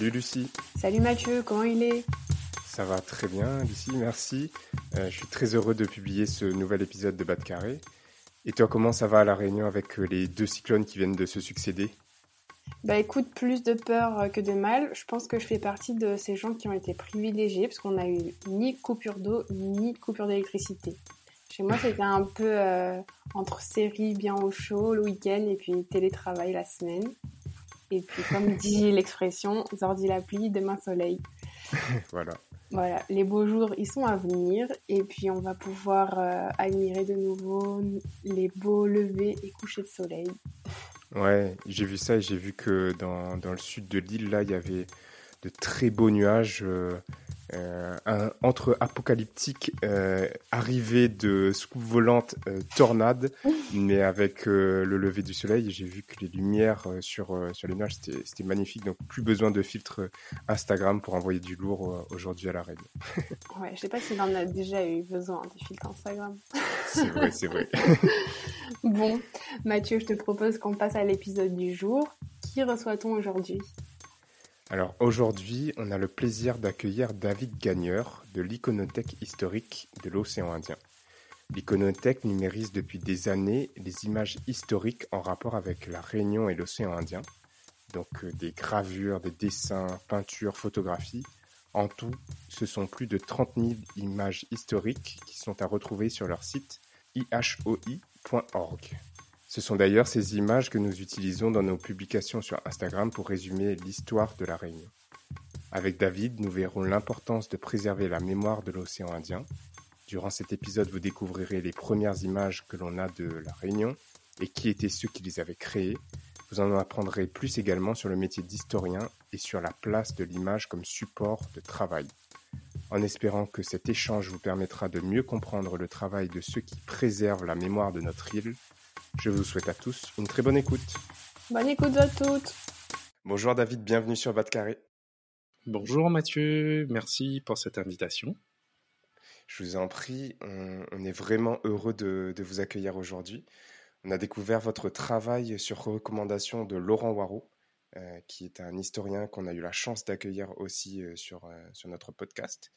Salut Lucie Salut Mathieu, comment il est? Ça va très bien Lucie, merci. Euh, je suis très heureux de publier ce nouvel épisode de Bas de Carré. Et toi, comment ça va à La Réunion avec euh, les deux cyclones qui viennent de se succéder? Bah écoute, plus de peur euh, que de mal. Je pense que je fais partie de ces gens qui ont été privilégiés parce qu'on a eu ni coupure d'eau ni coupure d'électricité. Chez moi, c'était un peu euh, entre séries bien au chaud le week-end et puis télétravail la semaine. Et puis, comme dit l'expression, Zordi la pluie, demain soleil. Voilà. Voilà, les beaux jours, ils sont à venir. Et puis, on va pouvoir euh, admirer de nouveau les beaux levers et couchers de soleil. Ouais, j'ai vu ça et j'ai vu que dans, dans le sud de l'île, là, il y avait de très beaux nuages. euh, euh, un- entre apocalyptique, euh, arrivée de soucoupe volante, euh, tornade, mais avec euh, le lever du soleil, j'ai vu que les lumières euh, sur, sur les nuages, c'était magnifique. Donc, plus besoin de filtre Instagram pour envoyer du lourd aujourd'hui à la reine. Ouais, je sais pas s'il en a déjà eu besoin des filtres Instagram. C'est vrai, c'est vrai. Bon, Mathieu, je te propose qu'on passe à l'épisode du jour. Qui reçoit-on aujourd'hui? Alors aujourd'hui, on a le plaisir d'accueillir David Gagneur de l'Iconothèque historique de l'océan Indien. L'Iconothèque numérise depuis des années les images historiques en rapport avec la Réunion et l'océan Indien. Donc euh, des gravures, des dessins, peintures, photographies. En tout, ce sont plus de 30 000 images historiques qui sont à retrouver sur leur site ihoi.org. Ce sont d'ailleurs ces images que nous utilisons dans nos publications sur Instagram pour résumer l'histoire de la Réunion. Avec David, nous verrons l'importance de préserver la mémoire de l'océan Indien. Durant cet épisode, vous découvrirez les premières images que l'on a de la Réunion et qui étaient ceux qui les avaient créées. Vous en apprendrez plus également sur le métier d'historien et sur la place de l'image comme support de travail. En espérant que cet échange vous permettra de mieux comprendre le travail de ceux qui préservent la mémoire de notre île, je vous souhaite à tous une très bonne écoute. Bonne écoute à toutes Bonjour David, bienvenue sur Bas de Carré. Bonjour Mathieu, merci pour cette invitation. Je vous en prie, on, on est vraiment heureux de, de vous accueillir aujourd'hui. On a découvert votre travail sur recommandation de Laurent Waro, euh, qui est un historien qu'on a eu la chance d'accueillir aussi euh, sur, euh, sur notre podcast.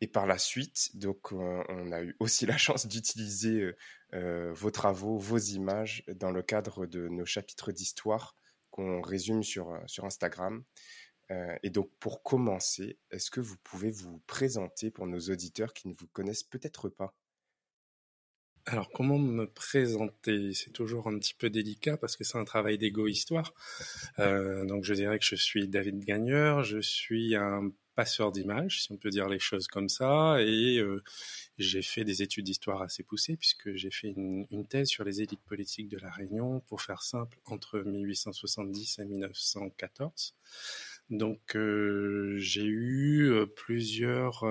Et par la suite, donc, on, on a eu aussi la chance d'utiliser euh, euh, vos travaux, vos images dans le cadre de nos chapitres d'histoire qu'on résume sur, euh, sur Instagram. Euh, et donc, pour commencer, est-ce que vous pouvez vous présenter pour nos auditeurs qui ne vous connaissent peut-être pas? Alors comment me présenter? C'est toujours un petit peu délicat parce que c'est un travail d'égo-histoire. Euh, donc je dirais que je suis David Gagneur, je suis un passeur d'images, si on peut dire les choses comme ça, et euh, j'ai fait des études d'histoire assez poussées puisque j'ai fait une, une thèse sur les élites politiques de la Réunion, pour faire simple, entre 1870 et 1914. Donc j'ai eu plusieurs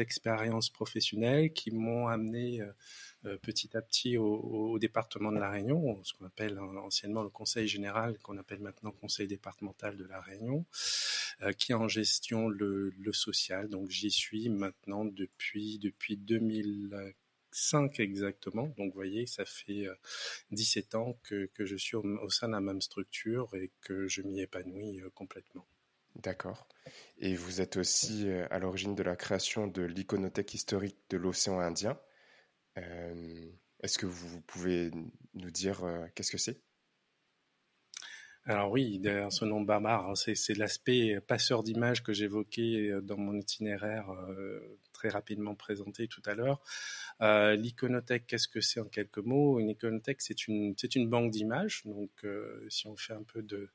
expériences professionnelles qui m'ont amené petit à petit au, département de la Réunion, ce qu'on appelle anciennement le Conseil général, qu'on appelle maintenant Conseil départemental de la Réunion, qui est en gestion le, social. Donc j'y suis maintenant depuis depuis 2005 exactement. Donc vous voyez, ça fait euh, 17 ans que, je suis au, au sein de la même structure et que je m'y épanouis complètement. D'accord. Et vous êtes aussi euh, à l'origine de la création de l'iconothèque historique de l'océan Indien. Euh, Est-ce que vous pouvez nous dire euh, qu'est-ce que c'est? Alors oui, derrière ce nom barbare, hein, c'est l'aspect passeur d'images que j'évoquais dans mon itinéraire très rapidement présenté tout à l'heure. L'iconothèque, qu'est-ce que c'est en quelques mots? Une iconothèque, c'est une, une banque d'images. Donc, si on fait un peu de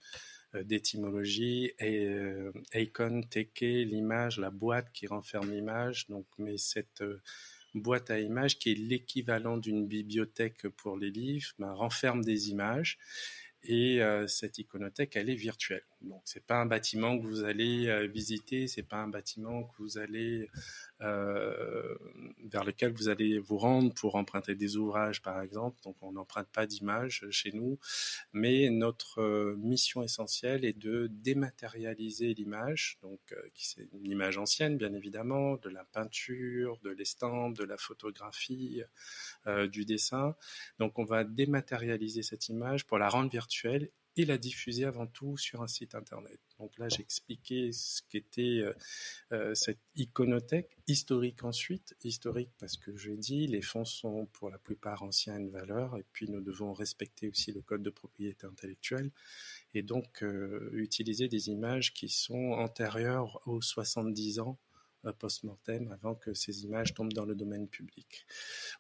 d'étymologie, et euh, icon, teke, l'image, la boîte qui renferme l'image. Donc, mais cette euh, boîte à images qui est l'équivalent d'une bibliothèque pour les livres, ben, renferme des images et euh, cette iconothèque, elle est virtuelle. Donc, c'est pas un bâtiment que vous allez euh, visiter, c'est pas un bâtiment que vous allez euh, vers lequel vous allez vous rendre pour emprunter des ouvrages, par exemple. Donc, on n'emprunte pas d'images chez nous, mais notre mission essentielle est de dématérialiser l'image. Donc, qui c'est une image ancienne, bien évidemment, de la peinture, de l'estampe, de la photographie, du dessin. Donc, on va dématérialiser cette image pour la rendre virtuelle et la diffuser avant tout sur un site internet. Donc là, j'ai expliqué ce qu'était euh, euh, cette iconothèque, historique ensuite, historique parce que je l'ai dit, les fonds sont pour la plupart anciens une valeur, et puis nous devons respecter aussi le code de propriété intellectuelle, et donc euh, utiliser des images qui sont antérieures aux 70 ans post-mortem avant que ces images tombent dans le domaine public.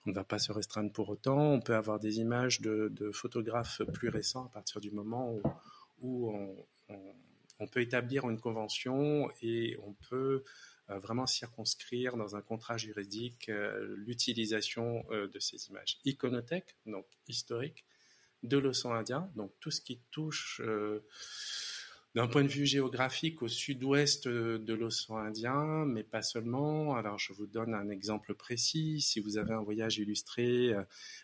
On ne va pas se restreindre pour autant. On peut avoir des images de, photographes plus récents à partir du moment où, on, peut établir une convention et on peut euh, vraiment circonscrire dans un contrat juridique euh, l'utilisation euh, de ces images. Iconothèque, donc historique, de l'océan Indien, donc tout ce qui touche d'un point de vue géographique au sud-ouest de l'océan Indien, mais pas seulement. Alors je vous donne un exemple précis. Si vous avez un voyage illustré euh,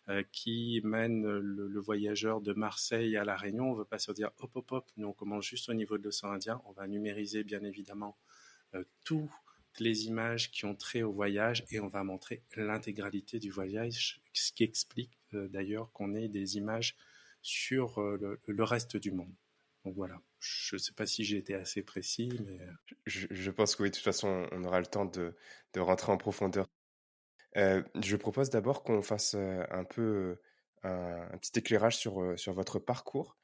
euh, qui mène le, voyageur de Marseille à La Réunion, on ne veut pas se dire hop hop hop, nous on commence juste au niveau de l'océan Indien. On va numériser bien évidemment euh, toutes les images qui ont trait au voyage et on va montrer l'intégralité du voyage, ce qui explique d'ailleurs qu'on ait des images sur le reste du monde. Donc voilà, je ne sais pas si j'ai été assez précis, mais... Euh, je, pense que oui, de toute façon, on aura le temps de, rentrer en profondeur. Euh, je propose d'abord qu'on fasse euh, un peu un, petit éclairage sur, sur votre parcours.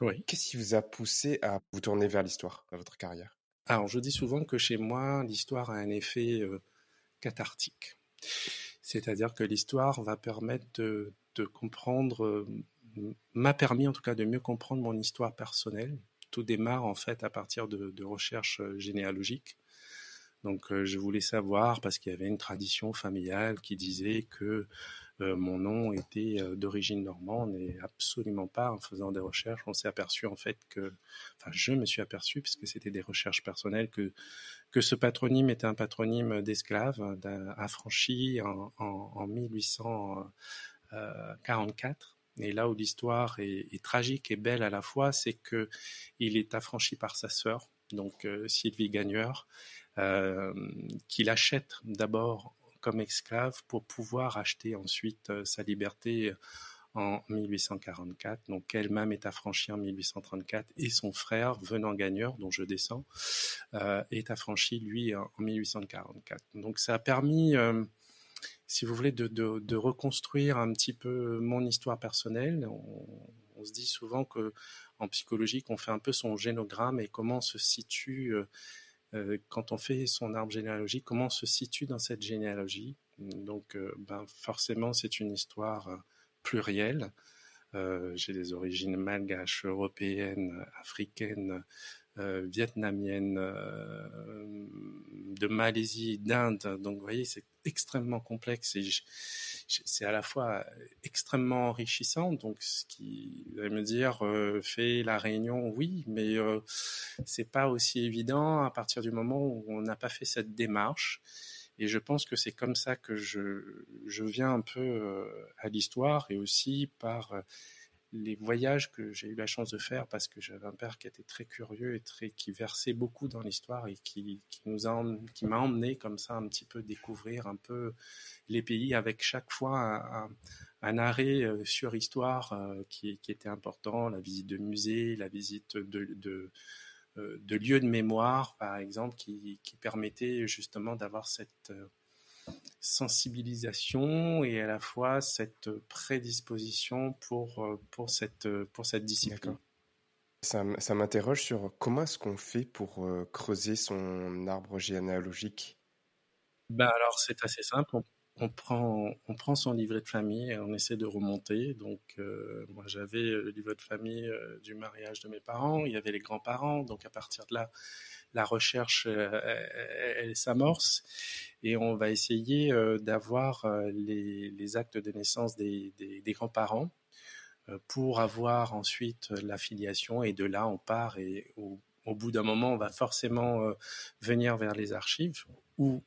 Oui. Qu'est-ce qui vous a poussé à vous tourner vers l'histoire votre carrière? Alors, je dis souvent que chez moi, l'histoire a un effet cathartique. C'est-à-dire que l'histoire va permettre de, de comprendre m'a permis en tout cas de mieux comprendre mon histoire personnelle. Tout démarre en fait à partir de, recherches euh, généalogiques. Donc euh, je voulais savoir parce qu'il y avait une tradition familiale qui disait que euh, mon nom était d'origine normande et absolument pas en faisant des recherches on s'est aperçu en fait que enfin je me suis aperçu puisque c'était des recherches personnelles que que ce patronyme était un patronyme d'esclave affranchi en, en, en 1844 et là où l'histoire est, tragique et belle à la fois, c'est que il est affranchi par sa sœur, donc euh, Sylvie Gagneur, euh, qu'il achète d'abord comme esclave pour pouvoir acheter ensuite euh, sa liberté en 1844. Donc elle-même est affranchie en 1834 et son frère, venant gagneur, dont je descends, est affranchi lui en, 1844. Donc ça a permis si vous voulez, de, reconstruire un petit peu mon histoire personnelle. On, se dit souvent que en psychologie, qu'on fait un peu son génogramme et comment se situe, euh, euh, quand on fait son arbre généalogique, comment on se situe dans cette généalogie. Donc, euh, ben, forcément, c'est une histoire plurielle. J'ai des origines malgaches, européennes, africaines, vietnamienne, euh, de Malaisie, d'Inde. Donc, vous voyez, c'est extrêmement complexe et c'est à la fois extrêmement enrichissant. Donc, ce qui, allez me dire, euh, fait la réunion, oui, mais c'est pas aussi évident à partir du moment où on n'a pas fait cette démarche. Et je pense que c'est comme ça que je, je viens un peu à l'histoire et aussi par les voyages que j'ai eu la chance de faire parce que j'avais un père qui était très curieux et très qui versait beaucoup dans l'histoire et qui, nous a qui m'a emmené comme ça un petit peu découvrir un peu les pays avec chaque fois un, arrêt euh, sur histoire euh, qui, était important. La visite de musées la visite de, de euh, de lieux de mémoire, par exemple, qui, qui permettait justement d'avoir cette, sensibilisation et à la fois cette prédisposition pour, euh, pour, cette, pour cette discipline. Ça, ça m'interroge sur comment est-ce qu'on fait pour euh, creuser son arbre généalogique? Ben alors c'est assez simple. On, prend, on prend son livret de famille et on essaie de remonter. Donc euh, moi j'avais le livret de famille du mariage de mes parents, il y avait les grands-parents. Donc à partir de là, la recherche elle, s'amorce et on va essayer euh, d'avoir euh, les, actes de naissance des, grands-parents. pour avoir ensuite l'affiliation et de là on part et au, au bout d'un moment on va forcément venir vers les archives ou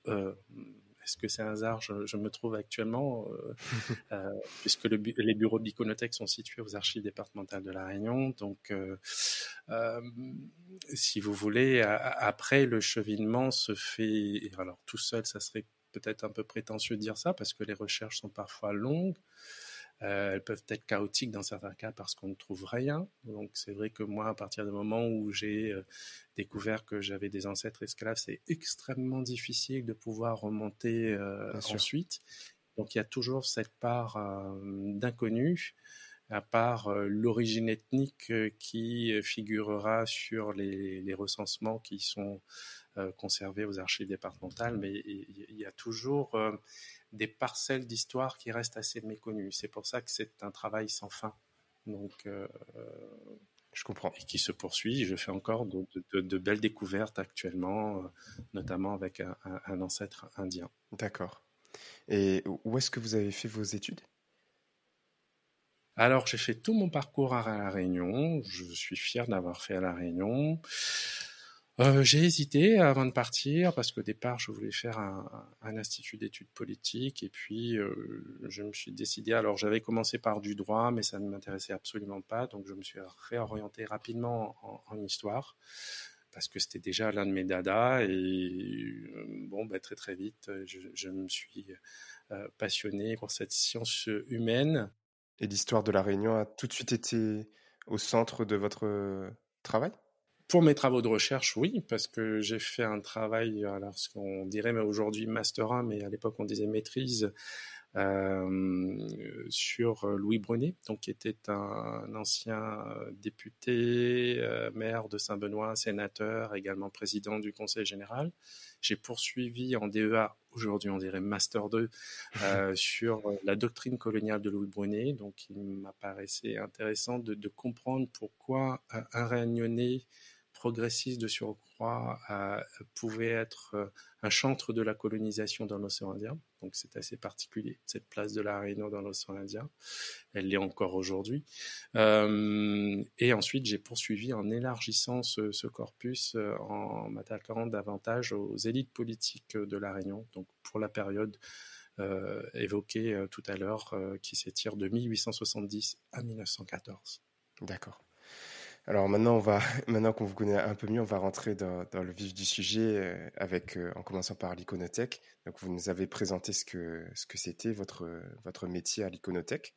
est-ce que c'est un hasard je, me trouve actuellement, euh, euh, puisque les bureaux de l'Iconothèque sont situés aux archives départementales de La Réunion. Donc, euh, si vous voulez, après, le cheminement se fait. Alors, tout seul, ça serait peut-être un peu prétentieux de dire ça, parce que les recherches sont parfois longues. Euh, elles peuvent être chaotiques dans certains cas parce qu'on ne trouve rien. Donc c'est vrai que moi, à partir du moment où j'ai euh, découvert que j'avais des ancêtres esclaves, c'est extrêmement difficile de pouvoir remonter euh, ensuite. Donc il y a toujours cette part d'inconnu, à part l'origine ethnique qui figurera sur les, les recensements qui sont conservés aux archives départementales, mais il y a toujours des parcelles d'histoire qui restent assez méconnues. C'est pour ça que c'est un travail sans fin. Donc, euh, je comprends. Et qui se poursuit. Je fais encore de, belles découvertes actuellement, euh, notamment avec un, ancêtre indien. D'accord. Et où est-ce que vous avez fait vos études? Alors, j'ai fait tout mon parcours à La Réunion. Je suis fier d'avoir fait à La Réunion. Euh, j'ai hésité avant de partir parce qu'au départ, je voulais faire un, institut d'études politiques et puis euh, je me suis décidé. Alors, j'avais commencé par du droit, mais ça ne m'intéressait absolument pas, donc je me suis réorienté rapidement en, histoire parce que c'était déjà l'un de mes dadas et euh, bon, bah, très très vite, je, je me suis euh, passionné pour cette science humaine. Et l'histoire de la Réunion a tout de suite été au centre de votre travail? Pour mes travaux de recherche, oui, parce que j'ai fait un travail, alors ce qu'on dirait aujourd'hui master 1, mais à l'époque on disait maîtrise, euh, sur Louis Brunet, donc qui était un, ancien député, euh, maire de Saint-Benoît, sénateur, également président du Conseil général. J'ai poursuivi en DEA, aujourd'hui on dirait Master 2, euh, sur la doctrine coloniale de Louis Brunet. Donc il m'apparaissait intéressant de, de, comprendre pourquoi un, un réunionnais progressiste de surcroît pouvait être euh, un chantre de la colonisation dans l'océan Indien. Donc c'est assez particulier, cette place de la Réunion dans l'océan Indien. Elle l'est encore aujourd'hui. Euh, et ensuite, j'ai poursuivi en élargissant ce, corpus, euh, en m'attaquant davantage aux élites politiques de la Réunion, donc pour la période évoquée tout à l'heure, qui s'étire de 1870 à 1914. D'accord. Alors maintenant, on va, maintenant qu'on vous connaît un peu mieux, on va rentrer dans, le vif du sujet euh, avec, euh, en commençant par l'iconothèque. Donc vous nous avez présenté ce que ce que c'était votre votre métier à l'iconothèque.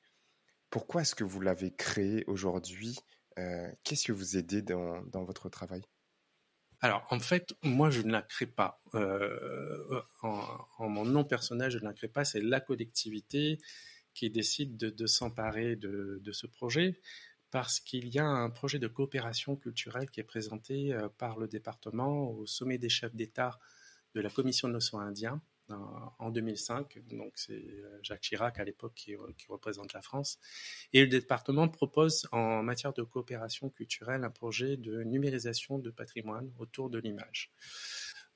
Pourquoi est-ce que vous l'avez créé aujourd'hui euh, Qu'est-ce que vous aidez dans, dans votre travail? Alors, en fait, moi, je ne la crée pas. en, mon nom personnel, je ne la crée pas. C'est la collectivité qui décide de, s'emparer de, ce projet parce qu'il y a un projet de coopération culturelle qui est présenté euh, par le département au sommet des chefs d'État de la Commission de l'océan Indien en 2005. Donc c'est euh, Jacques Chirac à l'époque qui, représente la France. Et le département propose en matière de coopération culturelle un projet de numérisation de patrimoine autour de l'image.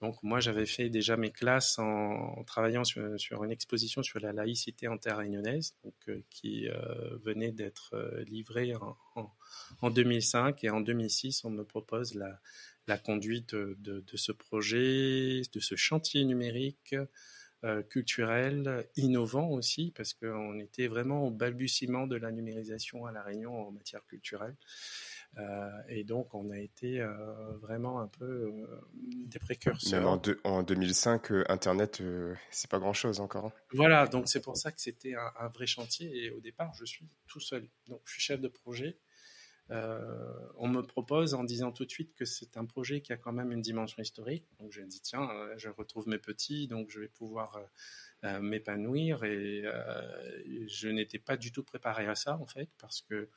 Donc moi, j'avais fait déjà mes classes en, travaillant sur, une exposition sur la laïcité en terre réunionnaise, donc, euh, qui euh, venait d'être euh, livrée en, 2005. Et en 2006, on me propose la conduite de, ce projet, de ce chantier numérique culturel, innovant aussi, parce qu'on était vraiment au balbutiement de la numérisation à La Réunion en matière culturelle. Euh, et donc, on a été euh, vraiment un peu euh, des précurseurs. Même en, en 2005, Internet, c'est pas grand-chose encore. Hein. Voilà, donc c'est pour ça que c'était un, vrai chantier. Et au départ, je suis tout seul. Donc, je suis chef de projet. on me propose en disant tout de suite que c'est un projet qui a quand même une dimension historique. Donc je me dis tiens, je retrouve mes petits, donc je vais pouvoir m'épanouir. Et je n'étais pas du tout préparé à ça en fait, parce que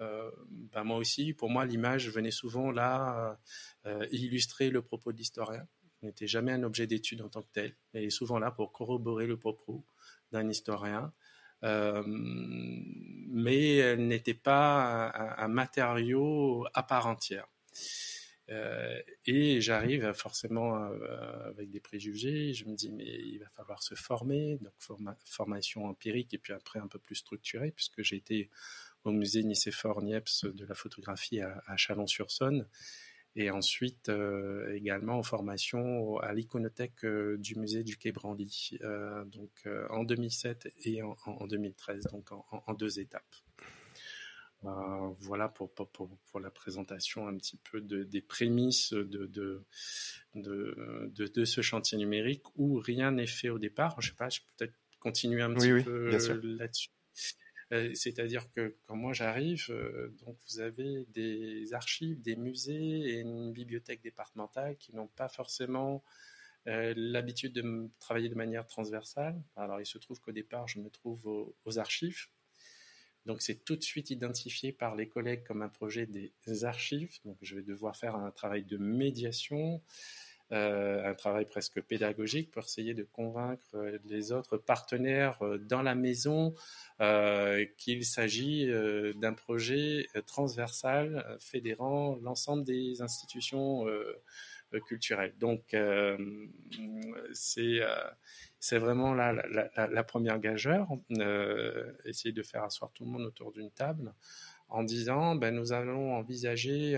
euh, bah, moi aussi, pour moi, l'image venait souvent là euh, illustrer le propos de l'historien. n'était jamais un objet d'étude en tant que tel. Elle est souvent là pour corroborer le propos d'un historien. Euh, mais elle n'était pas un, matériau à part entière. Euh, et j'arrive forcément euh, avec des préjugés. Je me dis, mais il va falloir se former, donc formation empirique et puis après un peu plus structurée, puisque j'ai été au musée Nicéphore Niepce de la photographie à, Chalon-sur-Saône, et ensuite euh, également en formation à l'iconothèque du musée du Quai Branly, donc en 2007 et en, 2013, donc en deux étapes. Euh, voilà pour, pour, pour, la présentation un petit peu de, des prémices de, de, de, de, ce chantier numérique où rien n'est fait au départ. Je sais pas, je peux peut-être continuer un petit peu là-dessus. Euh, c'est-à-dire que quand moi j'arrive, euh, donc vous avez des archives, des musées et une bibliothèque départementale qui n'ont pas forcément l'habitude de travailler de manière transversale. Alors il se trouve qu'au départ je me trouve aux archives donc c'est tout de suite identifié par les collègues comme un projet des archives. Donc je vais devoir faire un travail de médiation, euh, un travail presque pédagogique pour essayer de convaincre euh, les autres partenaires euh, dans la maison qu'il s'agit d'un projet transversal fédérant l'ensemble des institutions culturelles. Donc c'est c'est vraiment la, la, première gageure, essayer de faire asseoir tout le monde autour d'une table en disant ben, nous allons envisager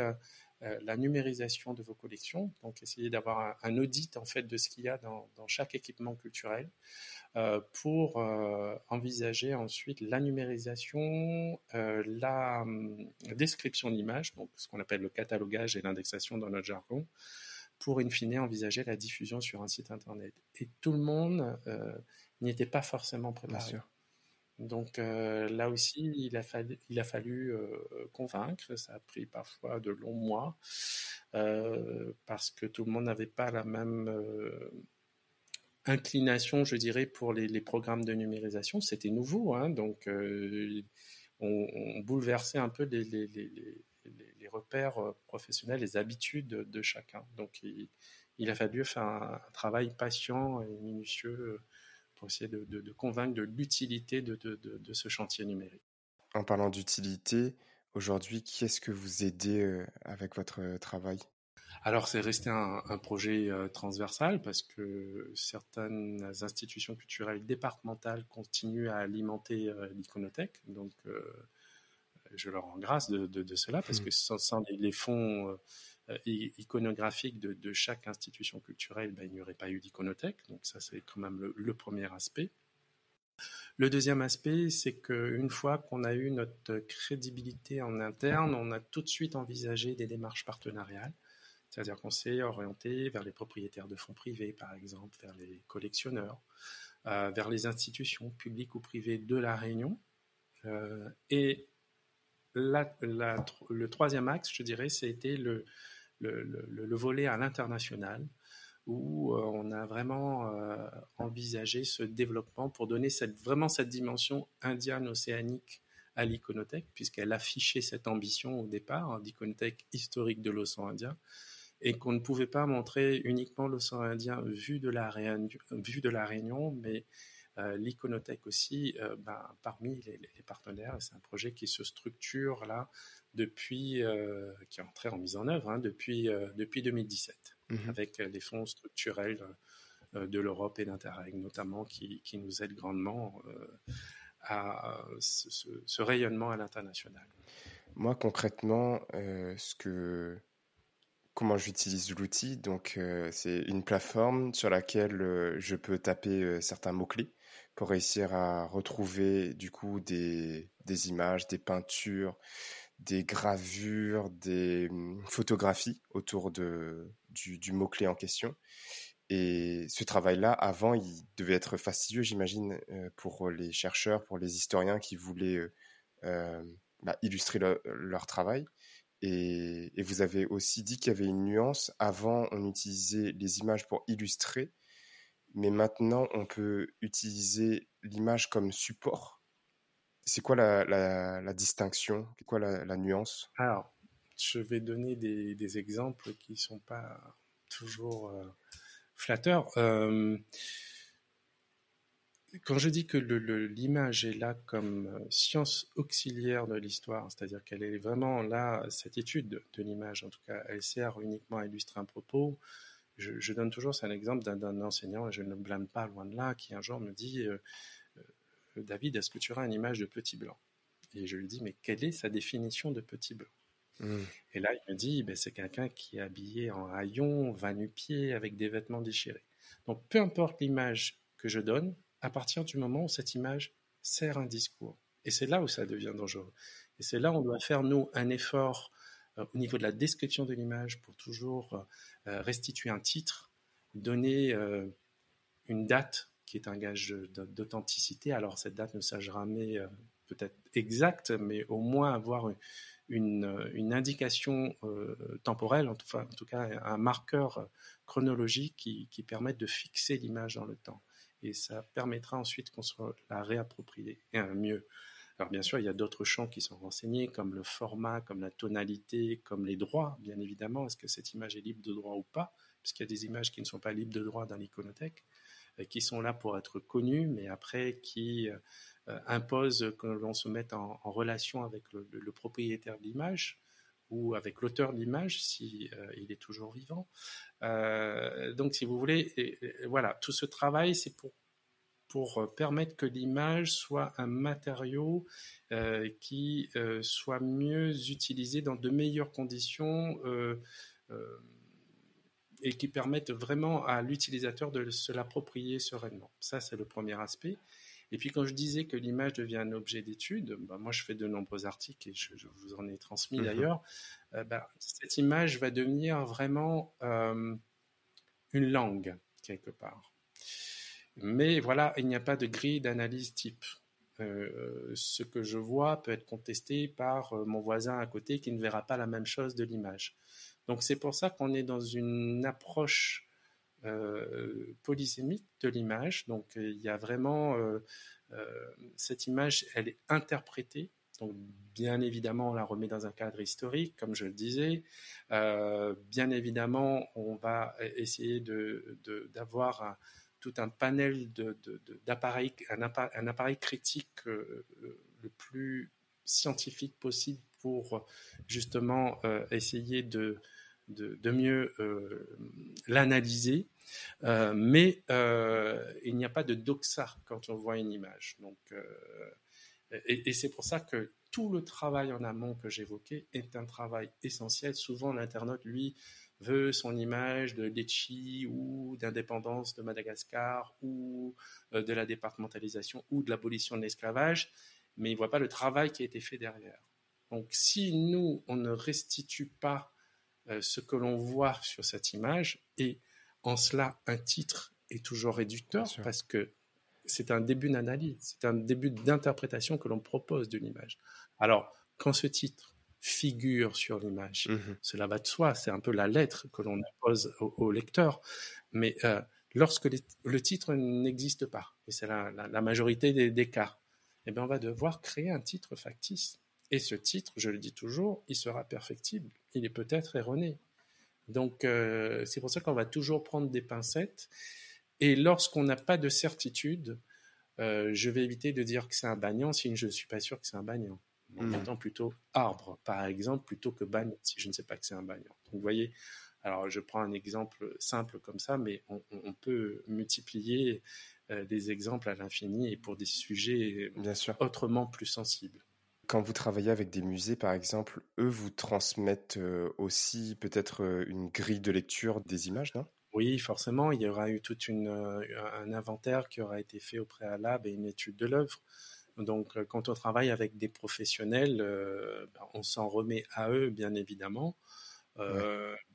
la numérisation de vos collections, donc essayer d'avoir un, audit en fait de ce qu'il y a dans, chaque équipement culturel pour envisager ensuite la numérisation, la hum, description d'image, donc ce qu'on appelle le catalogage et l'indexation dans notre jargon, pour in fine envisager la diffusion sur un site internet. Et tout le monde euh, n'y était pas forcément préparé. Donc euh, là aussi, il a fallu, euh, convaincre. Ça a pris parfois de longs mois parce que tout le monde n'avait pas la même inclination, je dirais, pour les, programmes de numérisation. C'était nouveau, hein, donc on, bouleversait un peu les, repères euh, professionnels, les habitudes de, chacun. Donc, il, a fallu faire un, travail patient et minutieux euh, pour essayer de, convaincre de l'utilité de, ce chantier numérique. En parlant d'utilité, aujourd'hui, qui est-ce que vous aidez euh, avec votre travail? Alors c'est resté un, projet transversal parce que certaines institutions culturelles départementales continuent à alimenter l'iconothèque. Donc je leur rends grâce de, cela, parce que hmm. sans, les, fonds euh, iconographiques de, chaque institution culturelle, ben, il n'y aurait pas eu d'iconothèque. Donc ça, c'est quand même le, premier aspect. Le deuxième aspect, c'est qu'une fois qu'on a eu notre crédibilité en interne, on a tout de suite envisagé des démarches partenariales. C'est-à-dire qu'on s'est orienté vers les propriétaires de fonds privés, par exemple, vers les collectionneurs, euh, vers les institutions publiques ou privées de la Réunion. Euh, et le troisième axe, je dirais, c'était le, le, volet à l'international, où euh, on a vraiment euh, envisagé ce développement pour donner cette, vraiment cette dimension indienne-océanique à l'iconothèque, puisqu'elle affichait cette ambition au départ hein, d'iconothèque historique de l'océan Indien, et qu'on ne pouvait pas montrer uniquement l'océan Indien vu de la, vu de la Réunion, mais euh, l'iconothèque aussi euh, ben, parmi les, partenaires. C'est un projet qui se structure là depuis, euh, qui est entré en mise en œuvre hein, depuis, depuis 2017, mhm. avec les fonds structurels de l'Europe et d'Interreg notamment, qui, qui, nous aident grandement à ce, rayonnement à l'international. Moi, concrètement, ce que comment j'utilise l'outil. Donc, c'est une plateforme sur laquelle je peux taper certains mots-clés pour réussir à retrouver du coup des, des images, des peintures, des gravures, des hum, photographies autour de, du, mot-clé en question. Et ce travail-là, avant, il devait être fastidieux, j'imagine, euh, pour les chercheurs, pour les historiens qui voulaient euh, euh bah, illustrer leur travail. Et, vous avez aussi dit qu'il y avait une nuance. Avant, on utilisait les images pour illustrer mais maintenant on peut utiliser l'image comme support. C'est quoi la, la, distinction? C'est quoi la, nuance? Alors, je vais donner des, exemples qui ne sont pas toujours euh, flatteurs. Quand je dis que l'image est là comme science auxiliaire de l'histoire, c'est-à-dire qu'elle est vraiment là, cette étude de l'image, en tout cas, elle sert uniquement à illustrer un propos. Je, donne toujours un exemple d'un enseignant, et je ne le blâme pas loin de là, qui un jour me dit euh, David, est-ce que tu auras une image de petit blanc? Et je lui dis Mais quelle est sa définition de petit blanc? Mmh. Et là, il me dit ben, C'est quelqu'un qui est habillé en haillons, va nu-pied, avec des vêtements déchirés. Donc, peu importe l'image que je donne, à partir du moment où cette image sert un discours. Et c'est là où ça devient dangereux. Et c'est là où on doit faire, nous, un effort euh, au niveau de la description de l'image pour toujours euh, restituer un titre, donner euh, une date qui est un gage d'authenticité. Alors cette date ne sera jamais peut-être exacte, mais au moins avoir une, indication temporelle, en tout, cas un marqueur chronologique qui, permette de fixer l'image dans le temps et ça permettra ensuite qu'on se la réapproprie mieux. Alors bien sûr, il y a d'autres champs qui sont renseignés, comme le format, comme la tonalité, comme les droits, bien évidemment. Est-ce que cette image est libre de droit ou pas? Puisqu'il y a des images qui ne sont pas libres de droit dans l'iconothèque, euh, qui sont là pour être connues, mais après qui euh, imposent que l'on se mette en, relation avec le propriétaire de l'image ou avec l'auteur de l'image si euh, est toujours vivant. Euh, donc, si vous voulez, voilà, tout ce travail, c'est pour pour permettre que l'image soit un matériau euh, qui soit mieux utilisé dans de meilleures conditions et qui permette vraiment à l'utilisateur de se l'approprier sereinement. Ça, c'est le premier aspect. Et puis quand je disais que l'image devient un objet d'étude, bah, moi je fais de nombreux articles et je, vous en ai transmis mhm. d'ailleurs, euh, bah, cette image va devenir vraiment euh, une langue quelque part. Mais voilà, il n'y a pas de grille d'analyse type. Euh, ce que je vois peut être contesté par mon voisin à côté qui ne verra pas la même chose de l'image. Donc c'est pour ça qu'on est dans une approche euh, polysémique de l'image. Donc il y a vraiment euh, euh, cette image, elle est interprétée. Donc bien évidemment, on la remet dans un cadre historique, comme je le disais. bien évidemment, on va essayer d'avoir tout un panel d'appareils, un, un, appareil critique le plus scientifique possible pour justement essayer de, de, mieux euh, l'analyser. Euh, mais euh, il n'y a pas de doxa quand on voit une image. Donc, et, c'est pour ça que tout le travail en amont que j'évoquais est un travail essentiel. Souvent, l'internaute, lui, veut son image de Lecce ou d'indépendance de Madagascar ou de la départementalisation ou de l'abolition de l'esclavage, mais il ne voit pas le travail qui a été fait derrière. Donc si nous, on ne restitue pas ce que l'on voit sur cette image. Et en cela, un titre est toujours réducteur parce que c'est un début d'analyse, c'est un début d'interprétation que l'on propose d'une image. Alors, quand ce titre figure sur l'image, mhm. cela va de soi, c'est un peu la lettre que l'on impose au, lecteur. Mais euh, lorsque le titre n'existe pas, et c'est la, majorité des, des cas, eh bien, on va devoir créer un titre factice. Et ce titre, je le dis toujours, il sera perfectible. Il est peut-être erroné. Donc, euh, c'est pour ça qu'on va toujours prendre des pincettes. Et lorsqu'on n'a pas de certitude, euh, je vais éviter de dire que c'est un bagnant si je ne suis pas sûr que c'est un bagnant. En mmh. plutôt arbre, par exemple, plutôt que bagne si je ne sais pas que c'est un bagnant. Donc, vous voyez, alors je prends un exemple simple comme ça, mais on, peut multiplier euh, des exemples à l'infini et pour des sujets Bien sûr. autrement plus sensibles. Quand vous travaillez avec des musées, par exemple, eux vous transmettent euh, aussi peut-être euh, une grille de lecture des images, non? Oui, forcément. Il y aura eu tout euh, un inventaire qui aura été fait au préalable et une étude de l'œuvre. Donc, quand on travaille avec des professionnels, ben, on s'en remet à eux, bien évidemment,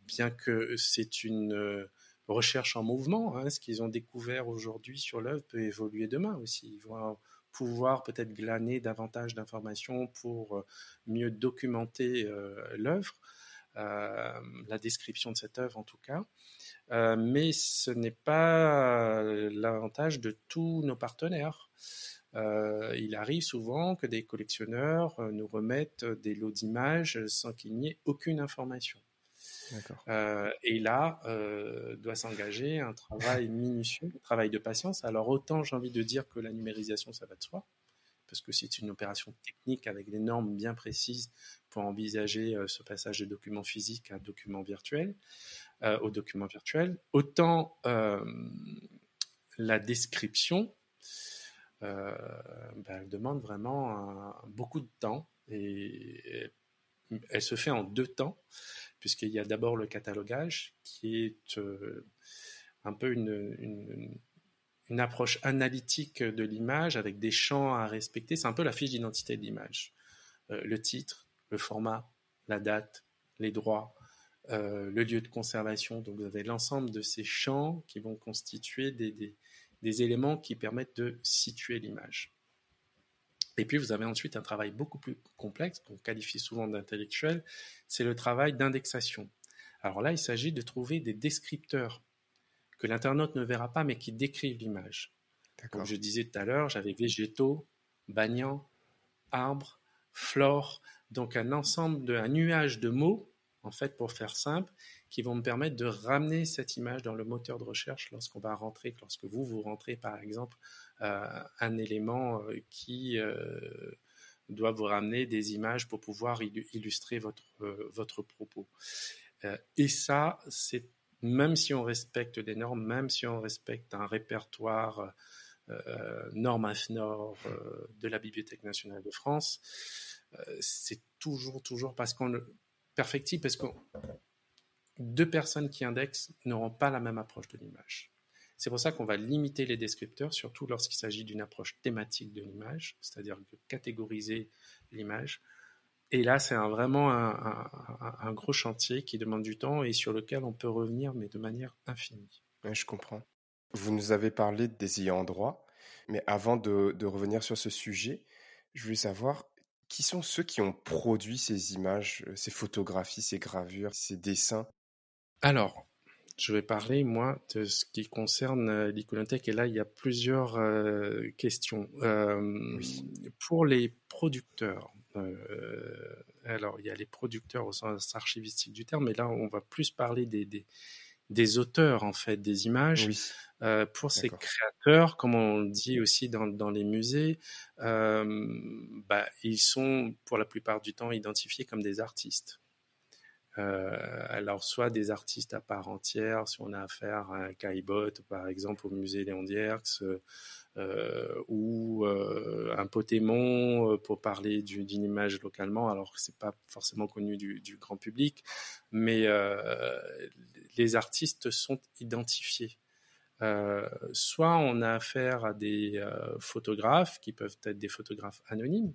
bien que c'est une recherche en mouvement. Hein. ce qu'ils ont découvert aujourd'hui sur l'œuvre peut évoluer demain aussi. Ils vont pouvoir peut-être glaner davantage d'informations pour euh, mieux documenter euh, l'œuvre, euh, la description de cette œuvre en tout cas. mais ce n'est pas l'avantage de tous nos partenaires. il arrive souvent que des collectionneurs nous remettent des lots d'images sans qu'il n'y ait aucune information. Et là, doit s'engager un travail minutieux, un travail de patience. Alors autant j'ai envie de dire que la numérisation, ça va de soi, parce que c'est une opération technique avec des normes bien précises pour envisager ce passage de documents physiques à documents virtuels, au document virtuel. Autant la description, euh, ben, elle demande vraiment beaucoup de temps et elle se fait en deux temps, puisqu'il y a d'abord le catalogage qui est euh, un peu une, approche analytique de l'image avec des champs à respecter. C'est un peu la fiche d'identité de l'image. Euh, le titre, le format, la date, les droits, le lieu de conservation. Donc vous avez l'ensemble de ces champs qui vont constituer des éléments qui permettent de situer l'image. Et puis vous avez ensuite un travail beaucoup plus complexe, qu'on qualifie souvent d'intellectuel, c'est le travail d'indexation. Alors là, il s'agit de trouver des descripteurs que l'internaute ne verra pas, mais qui décrivent l'image. Comme je disais tout à l'heure, j'avais végétaux, bagnants, arbres, flore, donc un ensemble de, un nuage de mots, en fait, pour faire simple, qui vont me permettre de ramener cette image dans le moteur de recherche lorsqu'on va rentrer, lorsque vous, vous rentrez par exemple euh, un élément euh, qui euh, doit vous ramener des images pour pouvoir illustrer votre, votre propos. et ça, c'est même si on respecte des normes, même si on respecte un répertoire norme IFNOR de la Bibliothèque nationale de France, c'est toujours, toujours parce qu'on le perfectible, parce que deux personnes qui indexent n'auront pas la même approche de l'image. C'est pour ça qu'on va limiter les descripteurs, surtout lorsqu'il s'agit d'une approche thématique de l'image, c'est-à-dire de catégoriser l'image. Et là, c'est vraiment un, gros chantier qui demande du temps et sur lequel on peut revenir, mais de manière infinie. je comprends. Vous nous avez parlé des ayants droit, mais avant de, de revenir sur ce sujet, je voulais savoir qui sont ceux qui ont produit ces images, ces photographies, ces gravures, ces dessins? Alors, je vais parler, moi, de ce qui concerne euh, l'iconothèque. Et là, il y a plusieurs euh, questions. Euh, pour les producteurs, alors, il y a les producteurs au sens archivistique du terme, mais là, on va plus parler des, des, auteurs, en fait, des images. pour ces créateurs, comme on dit aussi dans, dans les musées, bah, ils sont pour la plupart du temps identifiés comme des artistes. Euh, alors, soit des artistes à part entière, si on a affaire à un Caillebotte, par exemple, au musée Léon Dierx, euh, ou euh, un Potémon pour parler d'une image localement, alors que c'est pas forcément connu du, grand public, mais les artistes sont identifiés. soit on a affaire à des photographes qui peuvent être des photographes anonymes,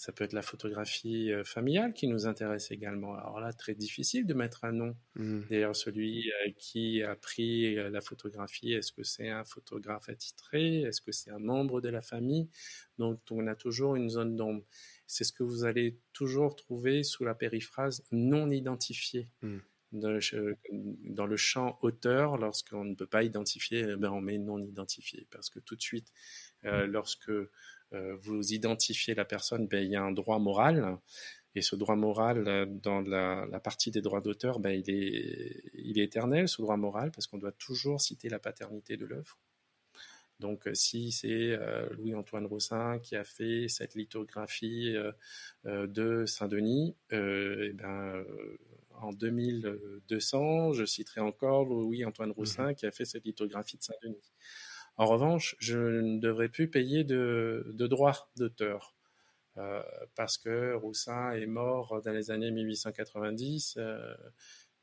ça peut être la photographie euh, familiale qui nous intéresse également. Alors là, très difficile de mettre un nom. Mmh. D'ailleurs, celui euh, qui a pris euh, la photographie, est-ce que c'est un photographe attitré? Est-ce que c'est un membre de la famille? Donc, on a toujours une zone d'ombre. C'est ce que vous allez toujours trouver sous la périphrase non identifié. Mmh. Dans le, champ auteur, lorsqu'on ne peut pas identifier, eh ben on met non identifié. Parce que tout de suite, mmh. lorsque vous identifiez la personne, ben, il y a un droit moral. Et ce droit moral, euh, dans la, partie des droits d'auteur, ben, il, est, il est éternel, ce droit moral, parce qu'on doit toujours citer la paternité de l'œuvre. Donc, euh, si c'est Louis-Antoine Roussin qui a fait cette lithographie de Saint-Denis, eh ben, en 2200, je citerai encore Louis-Antoine Roussin mmh qui a fait cette lithographie de Saint-Denis. En revanche, je ne devrais plus payer de, droits d'auteur. Euh, parce que Roussin est mort dans les années 1890,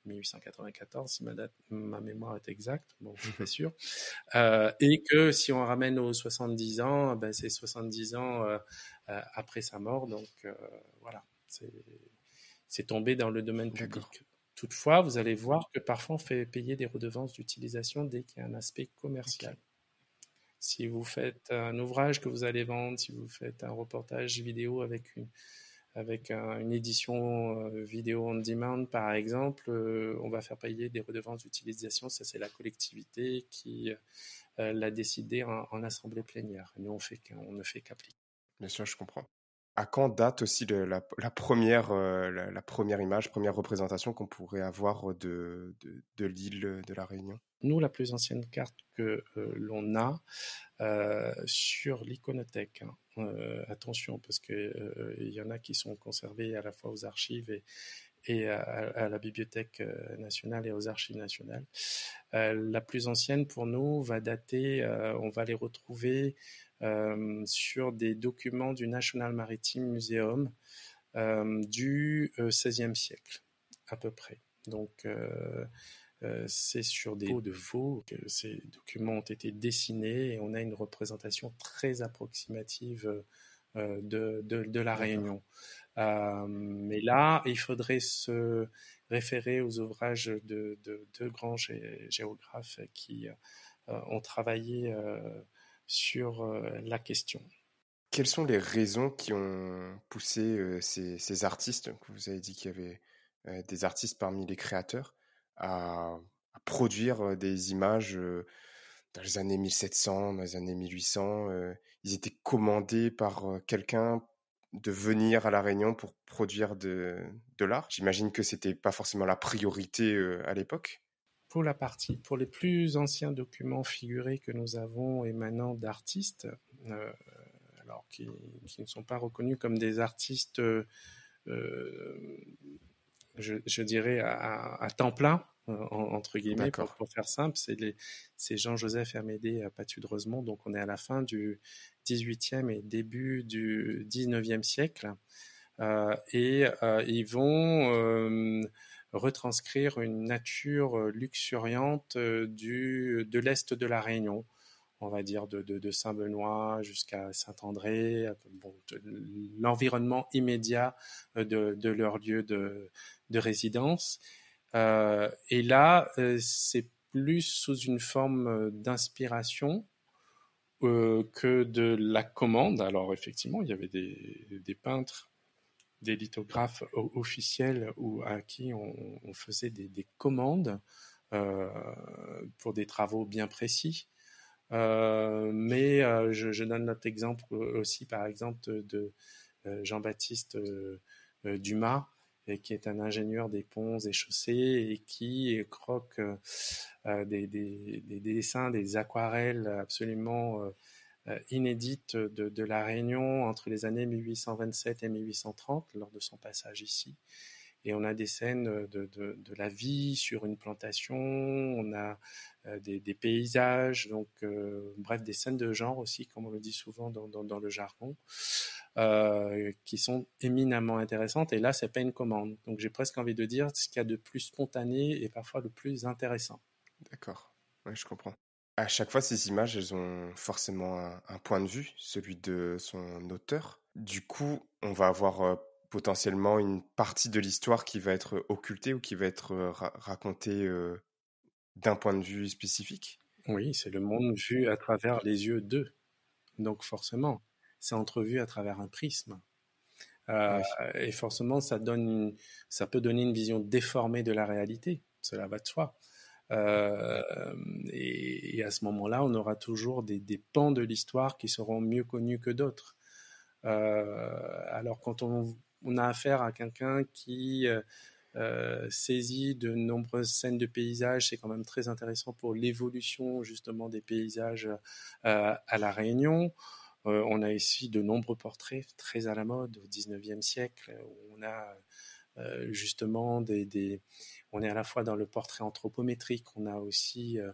1894 euh, si ma, mémoire est exacte, bon, je suis pas sûr, euh, et que si on ramène aux 70 ans, ben c'est 70 ans après sa mort, donc voilà, c'est tombé dans le domaine public. Toutefois, vous allez voir que parfois on fait payer des redevances d'utilisation dès qu'il y a un aspect commercial. Si vous faites un ouvrage que vous allez vendre, si vous faites un reportage vidéo avec une, avec une édition euh, vidéo on demand, par exemple, euh, on va faire payer des redevances d'utilisation. Ça, c'est la collectivité qui euh, l'a décidé en, assemblée plénière. Nous, on, fait, on ne fait qu'appliquer. Bien sûr, je comprends. À quand date aussi la, première, la, première image, première représentation qu'on pourrait avoir de, l'île de la Réunion? Nous, la plus ancienne carte que l'on a sur l'iconothèque, hein, attention, parce qu'il il y en a qui sont conservés à la fois aux archives et, à, la Bibliothèque euh, nationale et aux Archives nationales. Euh, la plus ancienne pour nous va dater, euh, on va les retrouver sur des documents du National Maritime Museum du XVIe siècle, à peu près. Donc, c'est sur des peaux de veau que ces documents ont été dessinés et on a une représentation très approximative de, de, la Réunion. Euh, mais là, il faudrait se référer aux ouvrages de, de, grands géographes qui euh, ont travaillé euh, sur la question. Quelles sont les raisons qui ont poussé ces, artistes, vous avez dit qu'il y avait des artistes parmi les créateurs, à, produire des images dans les années 1700, dans les années 1800 Ils étaient commandés par quelqu'un de venir à La Réunion pour produire de, l'art? J'imagine que c'était pas forcément la priorité euh, à l'époque. Pour la partie, pour les plus anciens documents figurés que nous avons émanant d'artistes, euh, alors qui, qui, ne sont pas reconnus comme des artistes, euh, je, je, dirais à, à temps plein, entre guillemets, pour, pour, faire simple, c'est Jean-Joseph Hermédé à Patu de Rosemont, donc on est à la fin du, 18e et début du 19e siècle. Euh, et euh, ils vont euh, retranscrire une nature luxuriante du, de l'Est de la Réunion, on va dire de, Saint-Benoît jusqu'à Saint-André, l'environnement immédiat de, de, leur lieu de, de résidence. et là, c'est plus sous une forme d'inspiration euh, que de la commande. Alors effectivement, il y avait des, peintres, des lithographes officiels ou à qui on, faisait des, commandes euh, pour des travaux bien précis. Euh, mais je, donne notre exemple aussi, par exemple, de Jean-Baptiste Dumas, qui est un ingénieur des ponts et chaussées et qui croque euh, des, dessins, des aquarelles absolument euh, euh, inédites de, la Réunion entre les années 1827 et 1830 lors de son passage ici. Et on a des scènes de, la vie sur une plantation, on a des, paysages, donc bref, des scènes de genre aussi, comme on le dit souvent dans le jargon. Euh, qui sont éminemment intéressantes. Et là, c'est pas une commande. Donc, j'ai presque envie de dire ce qu'il y a de plus spontané et parfois le plus intéressant. D'accord. Je comprends. À chaque fois, ces images, elles ont forcément un, point de vue, celui de son auteur. Du coup, on va avoir euh, potentiellement une partie de l'histoire qui va être occultée ou qui va être euh, racontée d'un point de vue spécifique. Oui, c'est le monde vu à travers les yeux d'eux. Donc forcément, c'est entrevu à travers un prisme. Euh, et forcément, ça, donne ça peut donner une vision déformée de la réalité. Cela va de soi. Euh, et, à ce moment-là, on aura toujours des, pans de l'histoire qui seront mieux connus que d'autres. Euh, alors quand on, a affaire à quelqu'un qui saisit de nombreuses scènes de paysages, c'est quand même très intéressant pour l'évolution justement des paysages à la Réunion. Euh, on a ici de nombreux portraits très à la mode au 19e siècle. Où on a euh, justement On est à la fois dans le portrait anthropométrique, on a aussi... Euh,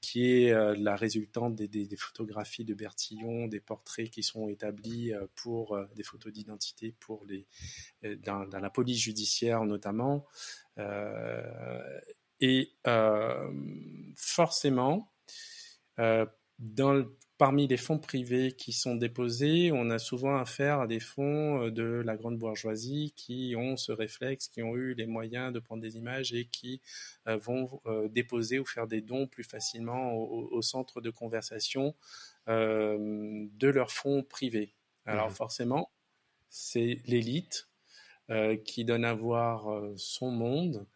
qui est la résultante des, photographies de Bertillon, des portraits qui sont établis pour des photos d'identité pour les dans, la police judiciaire notamment. et forcément, dans parmi les fonds privés qui sont déposés, on a souvent affaire à des fonds euh, de la grande bourgeoisie qui ont ce réflexe, qui ont eu les moyens de prendre des images et qui euh, vont euh, déposer ou faire des dons plus facilement au, centre de conversation de leurs fonds privés. Alors mmh. forcément, c'est l'élite qui donne à voir son monde,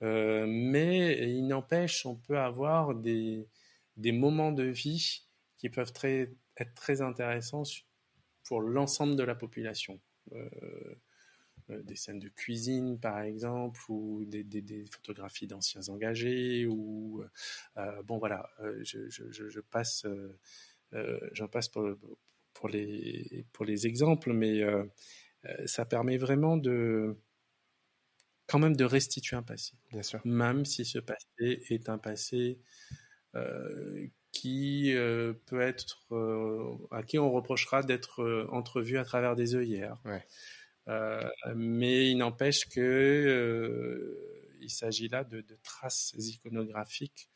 mais il n'empêche, on peut avoir des, des moments de vie qui peuvent très, être très intéressants pour l'ensemble de la population. des scènes de cuisine, par exemple, ou des, photographies d'anciens engagés, ou bon voilà, je, passe, j'en passe pour, pour, les, pour les exemples, mais ça permet vraiment de quand même de restituer un passé. Bien sûr. Même si ce passé est un passé euh, qui euh, peut être, euh, à qui on reprochera d'être entrevu à travers des œillères. mais il n'empêche que il s'agit là de, traces iconographiques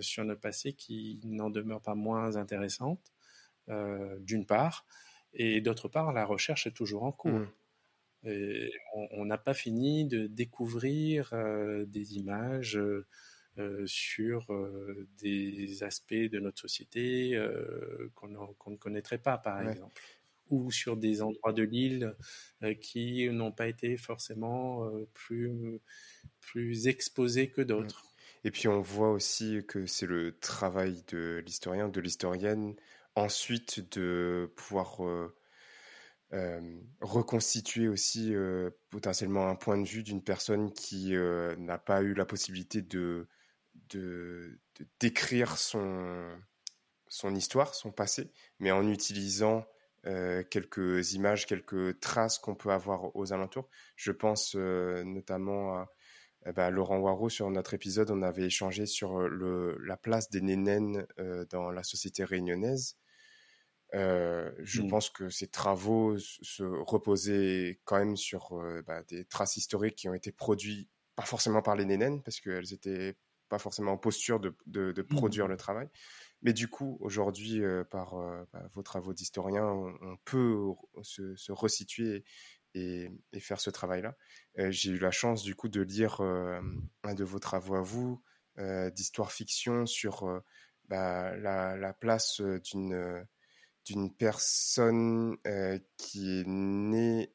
sur notre passé qui n'en demeurent pas moins intéressantes, d'une part, et d'autre part, la recherche est toujours en cours. Mmh on n'a pas fini de découvrir euh, des images euh, euh, sur des aspects de notre société qu'on ne connaîtrait pas, par exemple, ou sur des endroits de l'île qui n'ont pas été forcément plus, plus exposés que d'autres. Et puis on voit aussi que c'est le travail de l'historien, de l'historienne, ensuite de pouvoir euh, reconstituer aussi euh, potentiellement un point de vue d'une personne qui euh, n'a pas eu la possibilité de, de, décrire son, son histoire, son passé, mais en utilisant quelques images, quelques traces qu'on peut avoir aux alentours. Je pense notamment à, eh ben, Laurent Waro sur notre épisode, on avait échangé sur le, la place des nénènes dans la société réunionnaise. Euh, je mmh. pense que ces travaux se reposaient quand même sur euh, bah, des traces historiques qui ont été produites, pas forcément par les nénènes, parce qu'elles n'étaient pas forcément en posture de, de, mmh. produire le travail. Mais du coup, aujourd'hui, euh, par bah, vos travaux d'historien, on, peut se, se resituer et, et, faire ce travail-là. J'ai eu la chance, du coup, de lire un de vos travaux à vous, d'histoire-fiction, sur bah, la, la, place d'une d'une personne euh, qui est née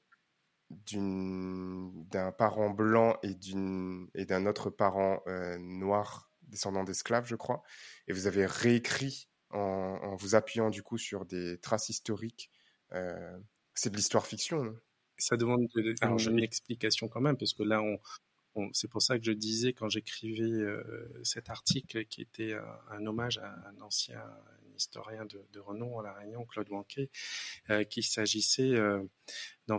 d'un parent blanc et d'un autre parent euh, noir descendant d'esclaves, je crois. Et vous avez réécrit en, vous appuyant du coup sur des traces historiques. Euh, c'est de l'histoire fiction. ça demande une explication quand même, parce que là, on, c'est pour ça que je disais quand j'écrivais euh, cet article qui était un, hommage à un ancien historien de, renom à La Réunion, Claude Wanquet, euh, qu'il s'agissait euh,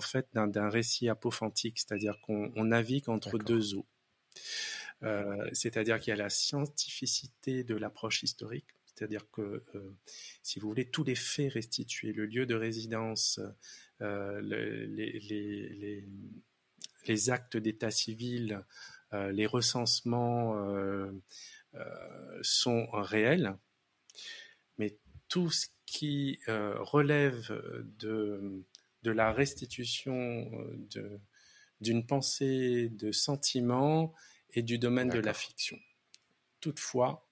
fait d'un récit apophantique, c'est-à-dire qu'on navigue entre deux eaux. c'est-à-dire qu'il y a la scientificité de l'approche historique, c'est-à-dire que, si vous voulez, tous les faits restitués, le lieu de résidence, les, les actes d'état civil, euh, les recensements euh, euh, sont réels, tout ce qui relève de, de la restitution d'une pensée, de sentiments et du domaine de la fiction. Toutefois,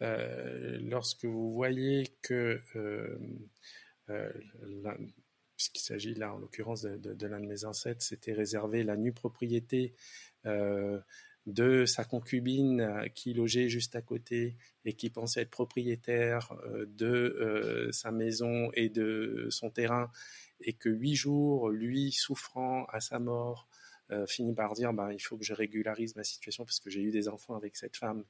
lorsque vous voyez que puisqu'il s'agit là en l'occurrence de, l'un de mes ancêtres, c'était réservé la nue propriété euh, de sa concubine euh, qui logeait juste à côté et qui pensait être propriétaire euh, de sa maison et de son terrain, et que huit jours, lui souffrant à sa mort, euh, finit par dire bah, il faut que je régularise ma situation parce que j'ai eu des enfants avec cette femme.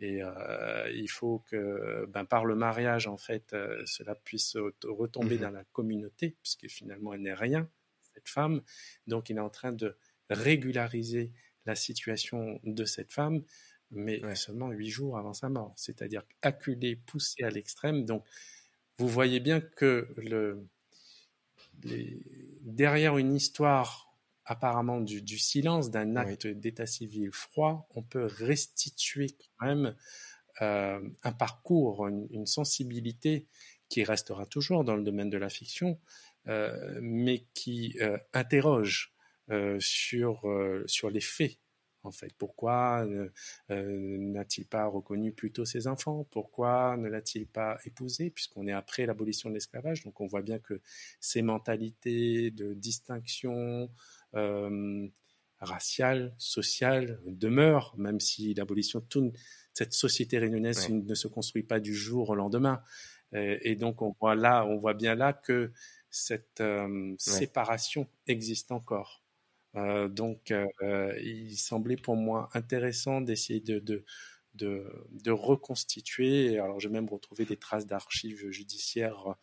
Et euh, il faut que ben, par le mariage en fait euh, cela puisse retomber mmh dans la communauté puisque finalement elle n'est rien cette femme. Donc il est en train de régulariser la situation de cette femme mais seulement huit jours avant sa mort. C'est-à-dire acculé poussé à l'extrême. Donc vous voyez bien que le, les, derrière une histoire apparemment du, silence d'un acte d'état civil froid, on peut restituer quand même euh, un parcours, une, sensibilité qui restera toujours dans le domaine de la fiction, euh, mais qui euh, interroge sur, sur les faits. En fait, pourquoi n'a-t-il pas reconnu plutôt ses enfants? Pourquoi ne l'a-t-il pas épousé? Puisqu'on est après l'abolition de l'esclavage, donc on voit bien que ces mentalités de distinction, euh, raciale, sociale demeure, même si l'abolition de toute cette société réunionnaise ne se construit pas du jour au lendemain. Et, donc on voit là, on voit bien là que cette séparation existe encore. Donc, il semblait pour moi intéressant d'essayer de, reconstituer. Alors, j'ai même retrouvé des traces d'archives judiciaires euh,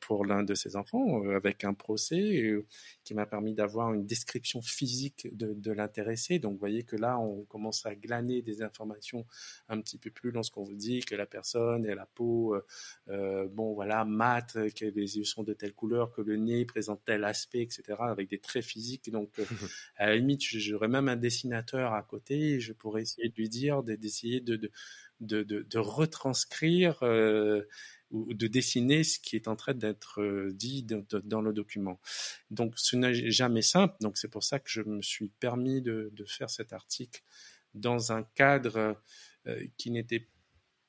pour l'un de ses enfants euh, avec un procès euh, qui m'a permis d'avoir une description physique de, l'intéressé. Donc, vous voyez que là, on commence à glaner des informations un petit peu plus lorsqu'on vous dit que la personne a la peau, bon, voilà, mate, que les yeux sont de telle couleur, que le nez présente tel aspect, etc., avec des traits physiques. Donc, à la limite, j'aurais même un dessinateur à côté et je pourrais essayer de lui dire d'essayer de, de, de, de, retranscrire ou de dessiner ce qui est en train d'être euh, dit dans le document. Donc ce n'est jamais simple, donc c'est pour ça que je me suis permis de, faire cet article dans un cadre euh, qui n'était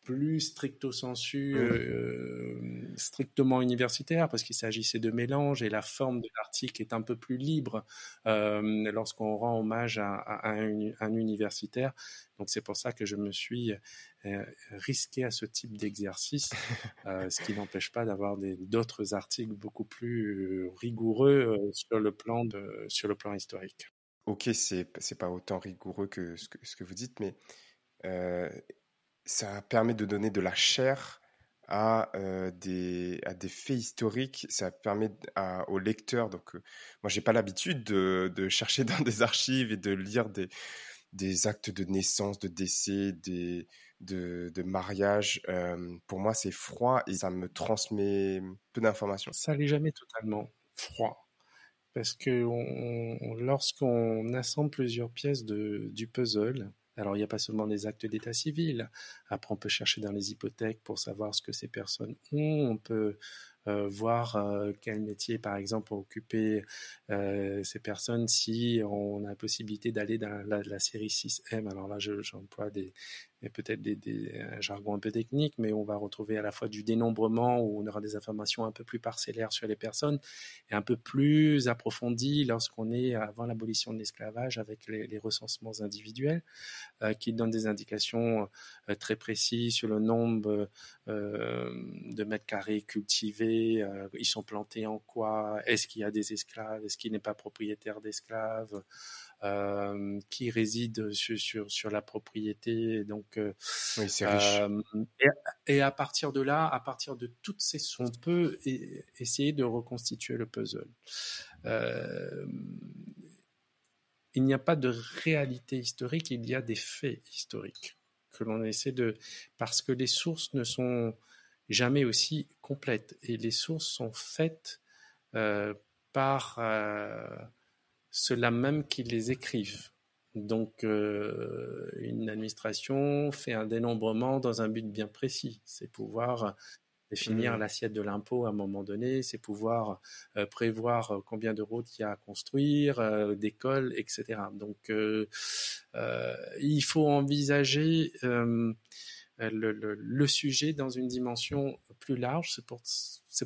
plus stricto sensu, euh, strictement universitaire, parce qu'il s'agissait de mélange et la forme de l'article est un peu plus libre euh, lorsqu'on rend hommage à, un, universitaire. Donc c'est pour ça que je me suis euh, risqué à ce type d'exercice, ce qui n'empêche pas d'avoir d'autres articles beaucoup plus rigoureux sur le plan de, sur le plan historique. Ok, c'est c'est pas autant rigoureux que ce que, ce que vous dites, mais ça permet de donner de la chair à, euh, des, à des faits historiques. Ça permet aux lecteurs. Donc, euh, moi, j'ai pas l'habitude de, de, chercher dans des archives et de lire des, des actes de naissance, de décès, des, de, de mariage. Euh, pour moi, c'est froid et ça me transmet peu d'informations. Ça n'est jamais totalement froid. Parce que lorsqu'on assemble plusieurs pièces de, du puzzle, alors, il n'y a pas seulement des actes d'état civil. Après, on peut chercher dans les hypothèques pour savoir ce que ces personnes ont. On peut euh, voir euh, quel métier, par exemple, ont occupé euh, ces personnes si on a la possibilité d'aller dans la, série 6M. Alors là, j'emploie des, peut-être des, des, un jargon un peu technique, mais on va retrouver à la fois du dénombrement où on aura des informations un peu plus parcellaires sur les personnes et un peu plus approfondies lorsqu'on est avant l'abolition de l'esclavage avec les, recensements individuels euh, qui donnent des indications euh, très précises sur le nombre euh, de mètres carrés cultivés, ils sont plantés en quoi, est-ce qu'il y a des esclaves, est-ce qu'il n'est pas propriétaire d'esclaves. Euh, qui réside sur, sur, sur, la propriété. Donc, euh, oui, c'est riche. Euh, et, à partir de là, à partir de toutes ces, on peut essayer de reconstituer le puzzle. il n'y a pas de réalité historique, il y a des faits historiques que l'on essaie de, parce que les sources ne sont jamais aussi complètes et les sources sont faites par ceux-là même qui les écrivent. Donc, euh, une administration fait un dénombrement dans un but bien précis, c'est pouvoir définir mmh. l'assiette de l'impôt à un moment donné, c'est pouvoir euh, prévoir combien de routes il y a à construire, euh, d'écoles, etc. Donc, il faut envisager le, sujet dans une dimension plus large. C'est pour,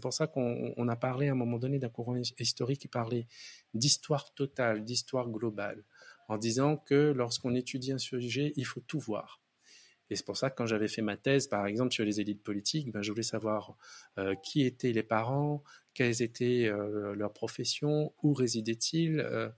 pour ça qu'on a parlé à un moment donné d'un courant historique qui parlait d'histoire totale, d'histoire globale, en disant que lorsqu'on étudie un sujet, il faut tout voir. Et c'est pour ça que quand j'avais fait ma thèse, par exemple, sur les élites politiques, ben, je voulais savoir euh, qui étaient les parents, quelles étaient euh, leurs professions, où résidaient-ils, euh,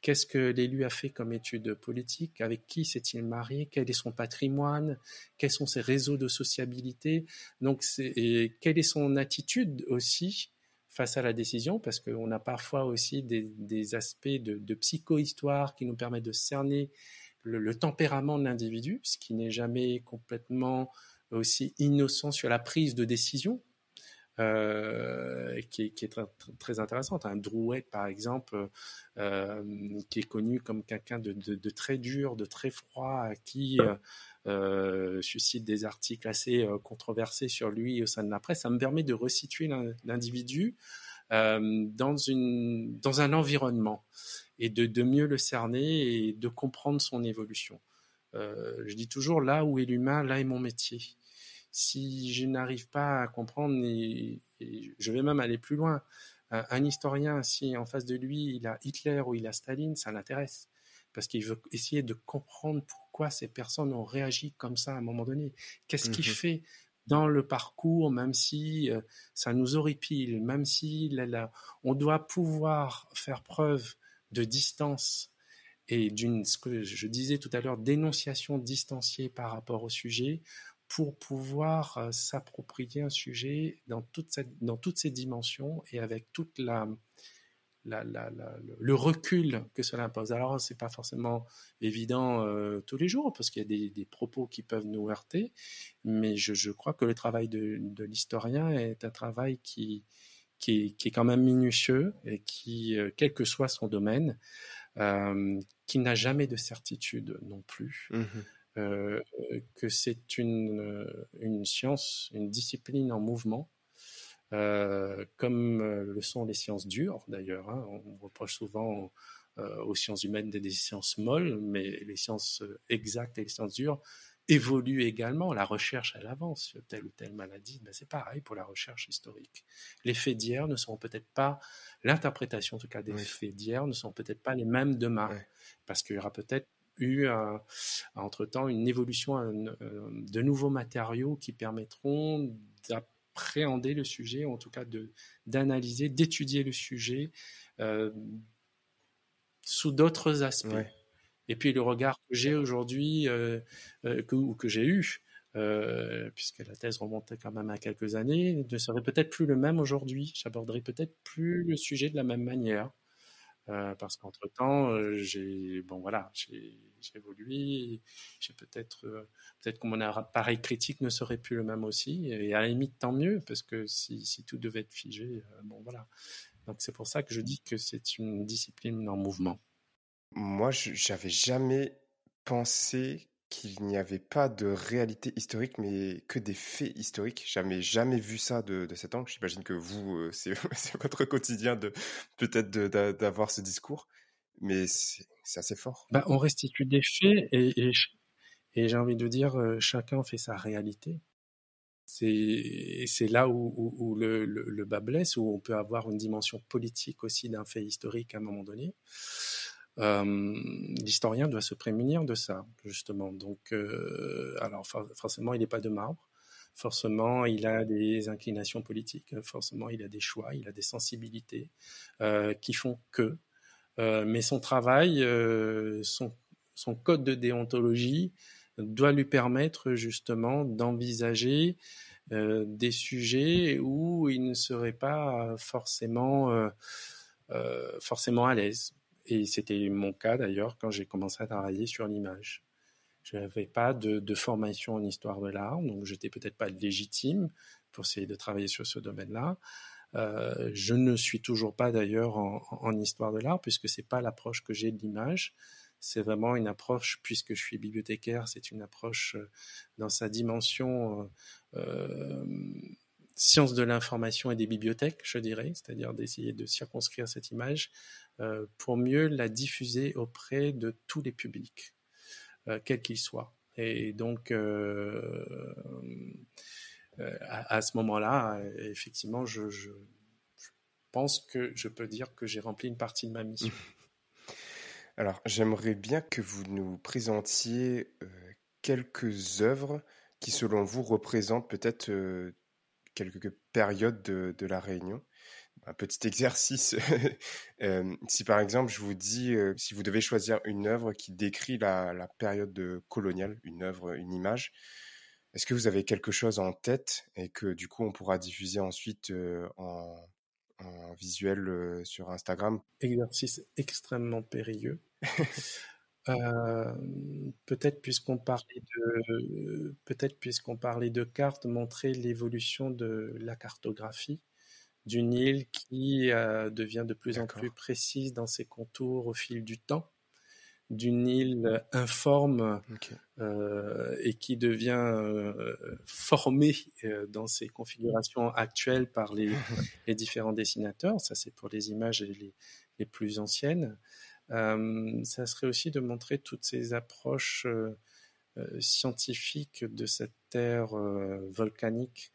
qu'est-ce que l'élu a fait comme études politiques, avec qui s'est-il marié, quel est son patrimoine, quels sont ses réseaux de sociabilité, donc et quelle est son attitude aussi face à la décision, parce qu'on a parfois aussi des, aspects de, de psychohistoire qui nous permettent de cerner le, tempérament de l'individu, ce qui n'est jamais complètement aussi innocent sur la prise de décision, euh, qui, est très, intéressante. Un Drouet, par exemple, euh, qui est connu comme quelqu'un de, très dur, de très froid, qui euh, suscite des articles assez controversés sur lui au sein de la presse. Ça me permet de resituer l'individu dans, dans un environnement et de, de, mieux le cerner et de comprendre son évolution. je dis toujours, là où est l'humain, là est mon métier. Si je n'arrive pas à comprendre, et, je vais même aller plus loin, un historien, si en face de lui il a Hitler ou il a Staline, ça l'intéresse parce qu'il veut essayer de comprendre pourquoi ces personnes ont réagi comme ça à un moment donné. Qu'est-ce qui mmh fait dans le parcours, même si ça nous horripile, même si on doit pouvoir faire preuve de distance et d'une, ce que je disais tout à l'heure, dénonciation distanciée par rapport au sujet pour pouvoir s'approprier un sujet dans, toute dans toutes ses dimensions et avec toute la, le recul que cela impose. Alors, c'est pas forcément évident euh, tous les jours parce qu'il y a des, propos qui peuvent nous heurter, mais je, crois que le travail de, l'historien est un travail qui, qui est, quand même minutieux et qui, euh, quel que soit son domaine, euh, qui n'a jamais de certitude non plus. Mmh que c'est une, une science, une discipline en mouvement, euh, comme euh, le sont les sciences dures d'ailleurs. Hein. On reproche souvent euh, aux sciences humaines des, sciences molles, mais les sciences exactes et les sciences dures évoluent également. La recherche, elle avance sur telle ou telle maladie. Ben, c'est pareil pour la recherche historique. Les faits d'hier ne seront peut-être pas, l'interprétation en tout cas des faits d'hier ne seront peut-être pas les mêmes demain, parce qu'il y aura peut-être eu entre-temps une évolution de nouveaux matériaux qui permettront appréhender le sujet, en tout cas d'analyser, d'étudier le sujet euh, sous d'autres aspects. Et puis le regard que j'ai aujourd'hui, euh, euh, que, ou que j'ai eu, puisque la thèse remontait quand même à quelques années, ne serait peut-être plus le même aujourd'hui. J'aborderai peut-être plus le sujet de la même manière. Euh, parce qu'entre temps, euh, j'ai bon voilà, j'ai évolué, j'ai peut-être euh, peut-être que mon appareil critique ne serait plus le même aussi, et à la limite tant mieux, parce que si, tout devait être figé, bon voilà. Donc c'est pour ça que je dis que c'est une discipline en mouvement. Moi, j'avais jamais pensé qu'il n'y avait pas de réalité historique, mais que des faits historiques. Jamais, jamais vu ça de, de cet angle. J'imagine que vous, euh, c'est votre quotidien de peut-être d'avoir ce discours, mais c'est assez fort. Bah, on restitue des faits et, j'ai envie de dire, euh, chacun fait sa réalité. C'est là où, le, le, bas blesse, où on peut avoir une dimension politique aussi d'un fait historique à un moment donné. L'historien doit se prémunir de ça, justement. Donc, euh, alors forcément, il n'est pas de marbre. Forcément, il a des inclinations politiques. Forcément, il a des choix, il a des sensibilités euh, qui font que. Mais son travail, son, son, code de déontologie doit lui permettre justement d'envisager des sujets où il ne serait pas forcément, forcément à l'aise. Et c'était mon cas d'ailleurs quand j'ai commencé à travailler sur l'image. Je n'avais pas de, formation en histoire de l'art, donc j'étais peut-être pas légitime pour essayer de travailler sur ce domaine-là. Euh, je ne suis toujours pas d'ailleurs en, histoire de l'art puisque c'est pas l'approche que j'ai de l'image. C'est vraiment une approche, puisque je suis bibliothécaire, c'est une approche euh, dans sa dimension euh, science de l'information et des bibliothèques, je dirais, c'est-à-dire d'essayer de circonscrire cette image pour mieux la diffuser auprès de tous les publics, quels qu'ils soient. Et donc, euh, à, ce moment-là, effectivement, je, pense que je peux dire que j'ai rempli une partie de ma mission. Alors, j'aimerais bien que vous nous présentiez quelques œuvres qui, selon vous, représentent peut-être quelques périodes de, la Réunion. Un petit exercice. Euh, si par exemple je vous dis, euh, si vous devez choisir une œuvre qui décrit la, période coloniale, une œuvre, une image, est-ce que vous avez quelque chose en tête et que du coup on pourra diffuser ensuite en, visuel sur Instagram? Exercice extrêmement périlleux. Euh, peut-être puisqu'on parlait de peut-être puisqu'on parlait de cartes, montrer l'évolution de la cartographie d'une île qui euh, devient de plus en plus précise dans ses contours au fil du temps, d'une île informe euh, et qui devient formée dans ses configurations actuelles par les, les différents dessinateurs. Ça, c'est pour les images les, les plus anciennes. Euh, ça serait aussi de montrer toutes ces approches euh, euh, scientifiques de cette terre volcanique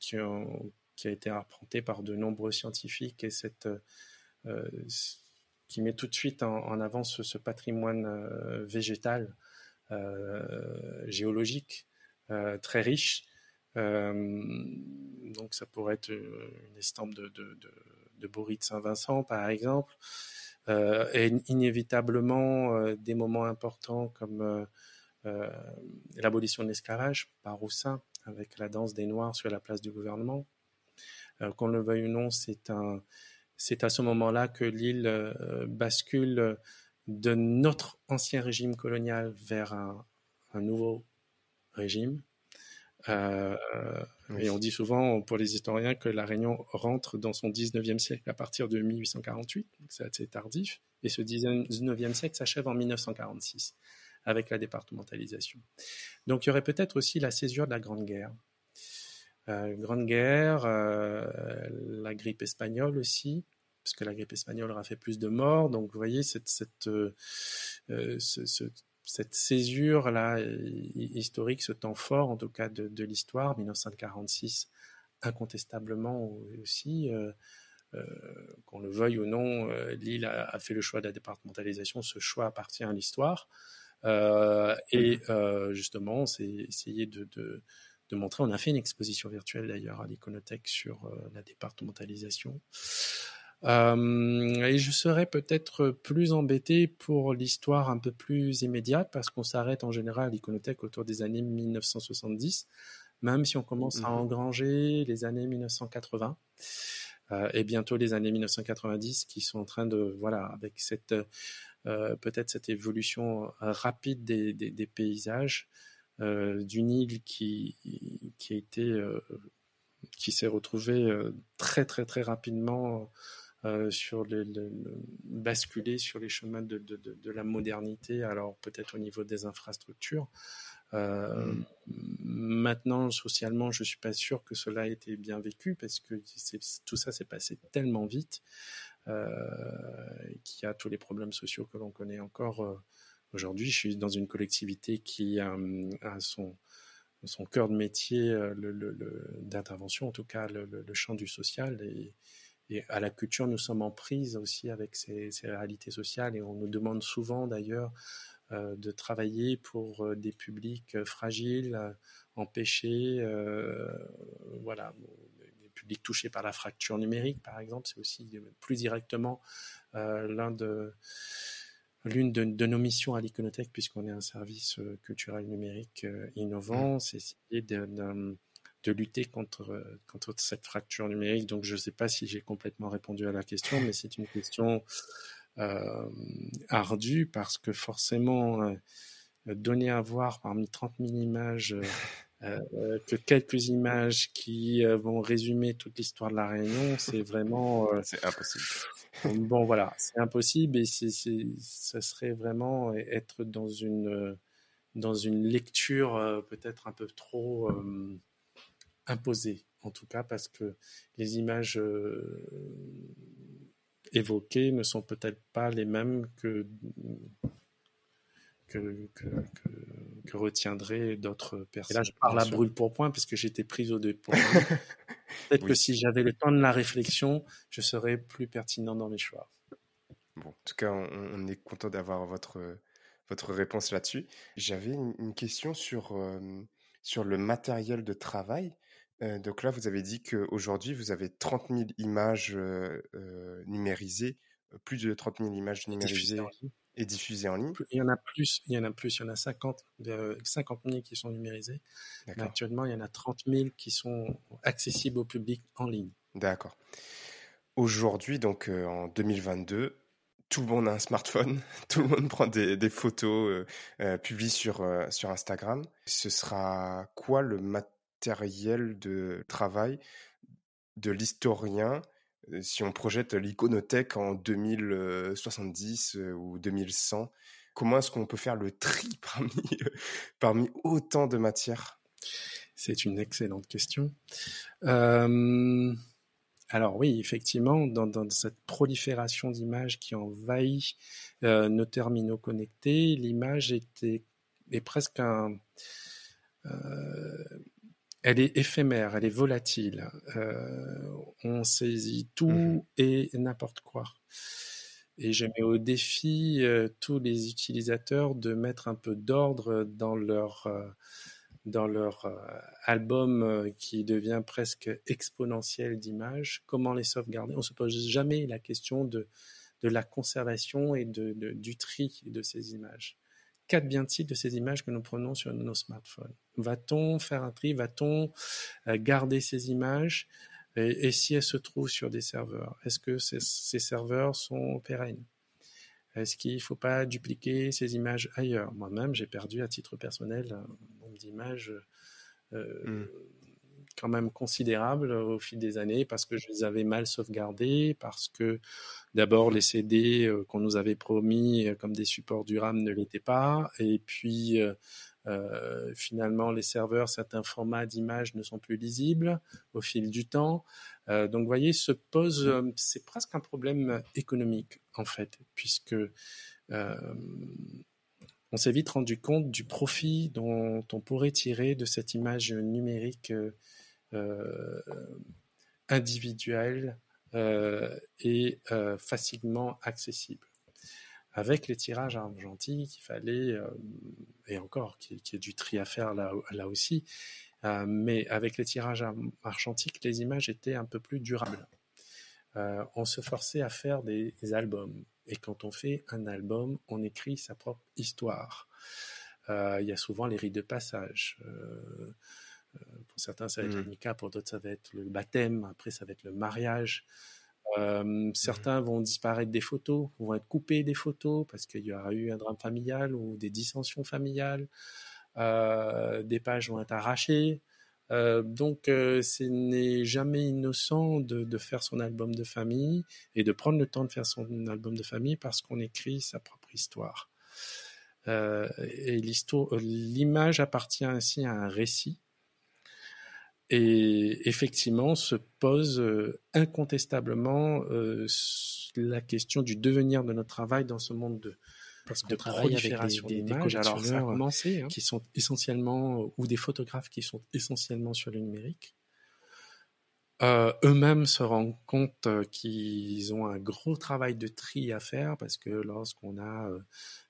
qui, qui, a été apprentée par de nombreux scientifiques et cette qui met tout de suite en, avant ce, patrimoine végétal, géologique, très riche. donc ça pourrait être une estampe de, de, de, de Saint-Vincent, par exemple. et inévitablement des moments importants comme l'abolition de l'esclavage par Roussin avec la danse des Noirs sur la place du gouvernement. Qu'on le veuille ou non, c'est un, c'est à ce moment-là que l'île euh, bascule de notre ancien régime colonial vers un, nouveau régime. Euh, et on dit souvent pour les historiens que la Réunion rentre dans son 19e siècle à partir de 1848, c'est assez tardif, et ce 19e siècle s'achève en 1946 avec la départementalisation. Donc il y aurait peut-être aussi la césure de la Grande Guerre. Euh, Grande Guerre, euh, la grippe espagnole aussi, parce que la grippe espagnole aura fait plus de morts. Donc vous voyez cette, cette, euh, cette césure là historique, ce temps fort en tout cas de, l'histoire, 1946 incontestablement aussi. qu'on le veuille ou non, Lille a, fait le choix de la départementalisation. Ce choix appartient à l'histoire. et justement, c'est essayer de, de montrer. On a fait une exposition virtuelle d'ailleurs à l'Iconothèque sur euh, la départementalisation. Euh, et je serais peut-être plus embêté pour l'histoire un peu plus immédiate parce qu'on s'arrête en général à l'Iconothèque autour des années 1970, même si on commence à mmh engranger les années 1980 euh, et bientôt les années 1990 qui sont en train de, voilà, avec cette peut-être cette évolution rapide des, des paysages, euh, d'une île qui, qui a été, euh, qui s'est retrouvée euh, très très très rapidement sur le, basculer sur les chemins de, de, de, la modernité, alors peut-être au niveau des infrastructures. Euh, mm. Maintenant, socialement, je suis pas sûr que cela ait été bien vécu parce que tout ça s'est passé tellement vite euh, qu'il y a tous les problèmes sociaux que l'on connaît encore Aujourd'hui, je suis dans une collectivité qui a, son, son cœur de métier euh, le, d'intervention, en tout cas le, champ du social. Et, à la culture, nous sommes en prise aussi avec ces, réalités sociales et on nous demande souvent d'ailleurs euh, de travailler pour euh, des publics fragiles, empêchés, voilà, des publics touchés par la fracture numérique par exemple. C'est aussi plus directement l'un de L'une de, nos missions à l'Iconothèque, puisqu'on est un service euh, culturel numérique euh, innovant, mmh. c'est essayer de, lutter contre, euh, contre cette fracture numérique. Donc, je ne sais pas si j'ai complètement répondu à la question, mais c'est une question ardue parce que forcément, donner à voir parmi 30 000 images que quelques images qui vont résumer toute l'histoire de la Réunion, c'est vraiment... c'est impossible. bon, voilà, c'est impossible et c'est, ça serait vraiment être dans une, dans une lecture euh, peut-être un peu trop euh, imposée, en tout cas, parce que les images euh, évoquées ne sont peut-être pas les mêmes que, que, que, que, retiendraient d'autres personnes. Et là, je parle à brûle pour point parce que j'étais prise au dépôt. Peut-être que si j'avais le temps de la réflexion, je serais plus pertinent dans mes choix. Bon, en tout cas, on, est content d'avoir votre, votre réponse là-dessus. J'avais une, question sur, euh, sur le matériel de travail. Euh, donc là, vous avez dit qu'aujourd'hui, vous avez 30 000 images euh, numérisées, plus de 30 000 images numérisées et diffusées en ligne. Il y en a plus, il y en a plus, il y en a 50, 50 000 qui sont numérisées. Mais actuellement, il y en a 30 000 qui sont accessibles au public en ligne. D'accord. Aujourd'hui, donc en 2022, tout le monde a un smartphone, tout le monde prend des, photos, euh, euh, publie sur, euh, sur Instagram. Ce sera quoi le matériel de travail de l'historien si on projette l'iconothèque en 2070 ou 2100 Comment est-ce qu'on peut faire le tri parmi, parmi autant de matières? C'est une excellente question. Alors oui, effectivement, dans, cette prolifération d'images qui envahit euh, nos terminaux connectés, l'image est presque un... Euh, elle est éphémère, elle est volatile. Euh, on saisit tout mmh et n'importe quoi. Et je mets au défi tous les utilisateurs de mettre un peu d'ordre dans leur dans leur euh, album euh, qui devient presque exponentiel d'images, comment les sauvegarder? On ne se pose jamais la question de, de la conservation et de, du tri de ces images. Qu'advient-il de ces images que nous prenons sur nos smartphones. Va-t-on faire un tri? Va-t-on euh, garder ces images? Et, si elles se trouvent sur des serveurs, est-ce que ces, serveurs sont pérennes? Est-ce qu'il ne faut pas dupliquer ces images ailleurs? Moi-même, j'ai perdu à titre personnel un nombre d'images euh, hmm. Quand même considérable au fil des années parce que je les avais mal sauvegardées, parce que d'abord les CD euh, qu'on nous avait promis euh, comme des supports du RAM ne l'étaient pas, et puis finalement les serveurs, certains formats d'images ne sont plus lisibles au fil du temps. Euh, donc, vous voyez, se pose, euh, c'est presque un problème économique en fait, puisque euh, on s'est vite rendu compte du profit dont on pourrait tirer de cette image numérique individuelle et facilement accessible. Avec les tirages argentiques, il fallait, et encore, qu'il y ait du tri à faire là, aussi, euh, mais avec les tirages argentiques, les images étaient un peu plus durables. Euh, on se forçait à faire des, albums. Et quand on fait un album, on écrit sa propre histoire. Euh, il y a souvent les rites de passage. Pour certains, ça va être mmh. le pour d'autres, ça va être le baptême, après, ça va être le mariage. Mmh. certains vont disparaître des photos, vont être coupés des photos parce qu'il y aura eu un drame familial ou des dissensions familiales. Euh, des pages vont être arrachées. Euh, donc, euh, ce n'est jamais innocent de, faire son album de famille et de prendre le temps de faire son album de famille parce qu'on écrit sa propre histoire. et l'image appartient ainsi à un récit. Et effectivement, se pose incontestablement la question du devenir de notre travail dans ce monde de, parce qu'on travaille avec des, des, alors ça a commencé, hein. qui sont essentiellement, ou des photographes qui sont essentiellement sur le numérique. Euh, eux-mêmes se rendent compte euh, qu'ils ont un gros travail de tri à faire parce que lorsqu'on a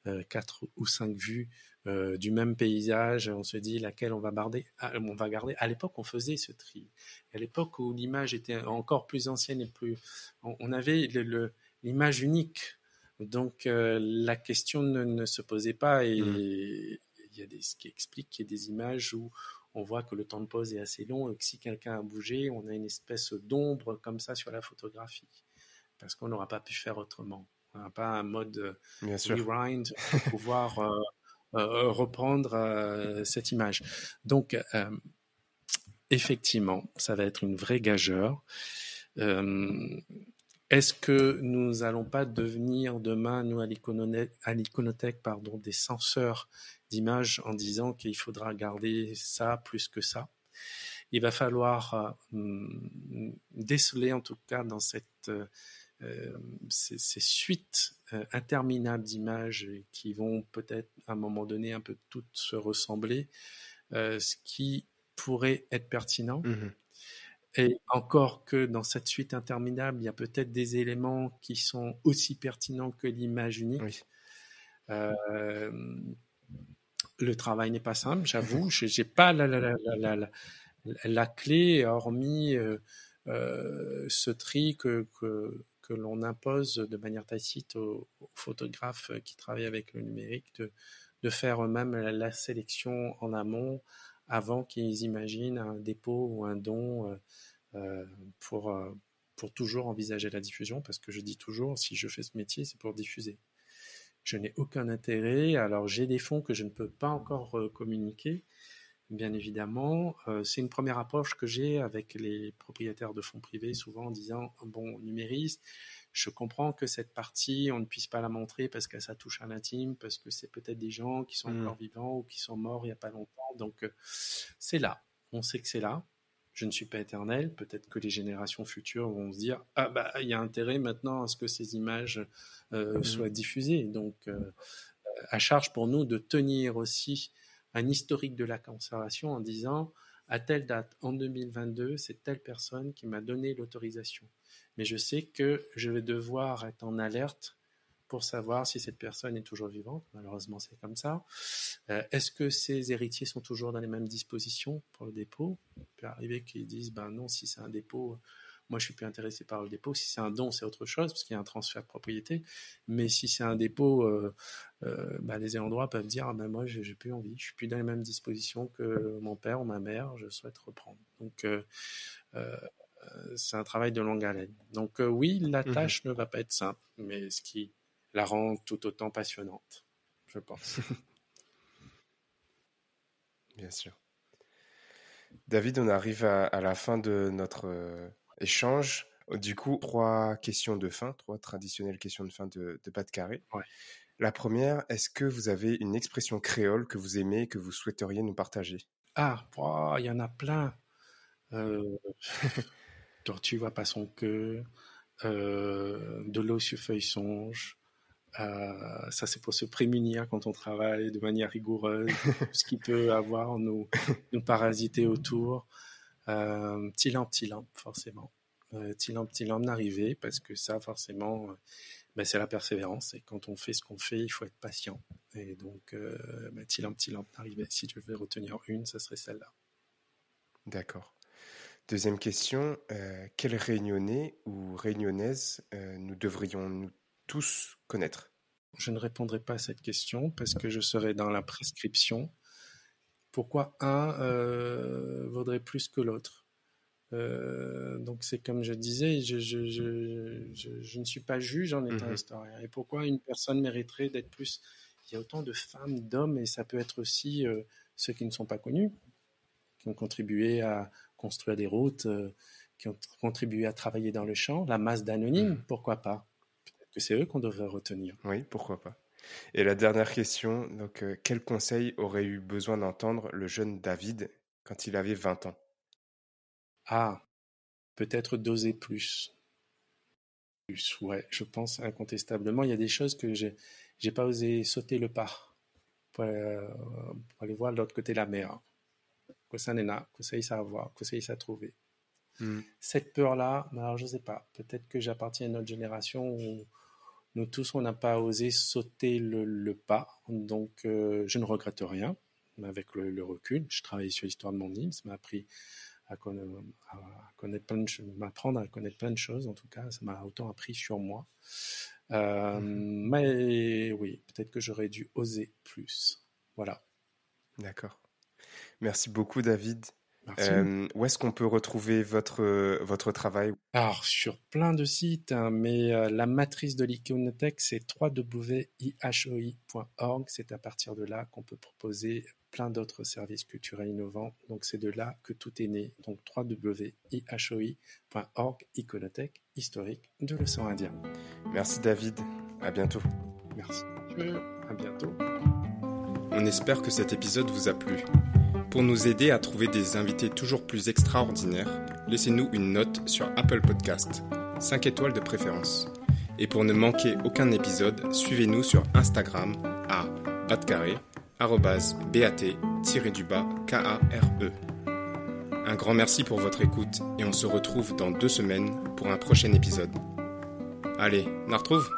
euh, quatre ou cinq vues du même paysage, on se dit laquelle on va garder. Ah, on va garder. À l'époque, on faisait ce tri. À l'époque où l'image était encore plus ancienne et plus, on, avait l'image unique donc euh, la question ne, se posait pas et mmh. il y a des, ce qui explique qu'il y a des images où on voit que le temps de pause est assez long et que si quelqu'un a bougé, on a une espèce d'ombre comme ça sur la photographie parce qu'on n'aura pas pu faire autrement. On n'a pas un mode euh, rewind pour pouvoir euh, reprendre cette image. Donc effectivement, ça va être une vraie gageure. Est-ce que nous n'allons pas devenir demain, nous, à l'iconothèque, pardon, des censeurs d'images en disant qu'il faudra garder ça plus que ça? Il va falloir euh, déceler, en tout cas, dans cette, euh, ces, suites euh, interminables d'images qui vont peut-être à un moment donné un peu toutes se ressembler, ce qui pourrait être pertinent. Mmh et encore que dans cette suite interminable, il y a peut-être des éléments qui sont aussi pertinents que l'image unique. Euh, le travail n'est pas simple, j'avoue. Je n'ai pas la, la, la, la, clé, hormis euh, euh, ce tri que, que, que l'on impose de manière tacite aux, photographes qui travaillent avec le numérique, de, de faire eux-mêmes la, sélection en amont avant qu'ils imaginent un dépôt ou un don euh, euh, pour, euh, pour toujours envisager la diffusion, parce que je dis toujours, si je fais ce métier, c'est pour diffuser. Je n'ai aucun intérêt, alors j'ai des fonds que je ne peux pas encore communiquer, bien évidemment. c'est une première approche que j'ai avec les propriétaires de fonds privés, souvent en disant, bon, numériste, je comprends que cette partie, on ne puisse pas la montrer parce que ça touche à l'intime, parce que c'est peut-être des gens qui sont mmh. encore vivants ou qui sont morts il n'y a pas longtemps. Donc, euh, c'est là. On sait que c'est là. Je ne suis pas éternel. Peut-être que les générations futures vont se dire Ah, bah, il y a intérêt maintenant à ce que ces images euh, mmh. soient diffusées. Donc, euh, à charge pour nous de tenir aussi un historique de la conservation en disant à telle date, en 2022, c'est telle personne qui m'a donné l'autorisation mais je sais que je vais devoir être en alerte pour savoir si cette personne est toujours vivante. Malheureusement, c'est comme ça. Euh, est-ce que ces héritiers sont toujours dans les mêmes dispositions pour le dépôt? Il peut arriver qu'ils disent, ben non, si c'est un dépôt, moi je suis plus intéressé par le dépôt. Si c'est un don, c'est autre chose parce qu'il y a un transfert de propriété. Mais si c'est un dépôt, euh, euh, ben, les ayants droit peuvent dire, ah ben moi j'ai plus envie, je suis plus dans les mêmes dispositions que mon père ou ma mère, je souhaite reprendre. Donc c'est un travail de longue haleine. Donc oui, la mmh tâche ne va pas être simple, mais ce qui la rend tout autant passionnante, je pense. Bien sûr. David, on arrive à, la fin de notre euh, échange. Du coup, trois questions de fin, trois traditionnelles questions de fin de, de pas de carré. La première, est-ce que vous avez une expression créole que vous aimez, que vous souhaiteriez nous partager? Ah, il y en a plein. Euh, tortue voit pas son queue, euh, de l'eau sur feuille songe, euh, ça, c'est pour se prémunir quand on travaille de manière rigoureuse, ce qui peut avoir nous, nous parasiter autour. Euh, petit lampe, petit lampe, forcément. Euh, petit lampe, petit lampe d'arriver, parce que ça, forcément, euh, ben, c'est la persévérance. Et quand on fait ce qu'on fait, il faut être patient. Et donc, euh, ben, petit lampe, petit lampe d'arriver. Si je devais retenir une, ça serait celle-là. D'accord. Deuxième question, euh, quelle réunionnais ou réunionnaise nous devrions nous tous connaître? Je ne répondrai pas à cette question parce que je serai dans la prescription. Pourquoi un euh, vaudrait plus que l'autre euh, donc c'est comme je disais, je, je, je, je, ne suis pas juge en étant mhm. historien. Et pourquoi une personne mériterait d'être plus? Il y a autant de femmes, d'hommes, et ça peut être aussi euh, ceux qui ne sont pas connus, qui ont contribué à construire des routes, qui ont contribué à travailler dans le champ, la masse d'anonymes, mhm. pourquoi pas? Que c'est eux qu'on devrait retenir. Oui, pourquoi pas. Et la dernière question, donc, euh, quel conseil aurait eu besoin d'entendre le jeune David quand il avait 20 ans? Ah, peut-être d'oser plus. Plus, ouais, je pense incontestablement. Il y a des choses que j'ai, j'ai pas osé sauter le pas pour, euh, aller voir de l'autre côté de la mer. Que ça pas, que ça y à voir, que ça y à trouver. Hmm. Cette peur-là, alors je sais pas, peut-être que j'appartiens à une autre génération où nous tous, on n'a pas osé sauter le, pas, donc euh, je ne regrette rien. Avec le, recul, je travaille sur l'histoire de mon île, ça m'a appris à, connaître plein de m'apprendre à connaître plein de choses. En tout cas, ça m'a autant appris sur moi. Euh, mhm. Mais oui, peut-être que j'aurais dû oser plus. Voilà. D'accord. Merci beaucoup, David. Euh, où est-ce qu'on peut retrouver votre, votre travail? Alors, sur plein de sites, hein, mais euh, la matrice de l'iconothèque, c'est www.ihoi.org. C'est à partir de là qu'on peut proposer plein d'autres services culturels innovants. Donc, c'est de là que tout est né. Donc, www.ihoi.org, iconothèque historique de l'océan Indien. Merci David. À bientôt. Merci. À bientôt. On espère que cet épisode vous a plu. Pour nous aider à trouver des invités toujours plus extraordinaires, laissez-nous une note sur Apple Podcast, 5 étoiles de préférence. Et pour ne manquer aucun épisode, suivez-nous sur Instagram à batcarré, bat-du-bas K-A-R-E. Un grand merci pour votre écoute et on se retrouve dans deux semaines pour un prochain épisode. Allez, on retrouve?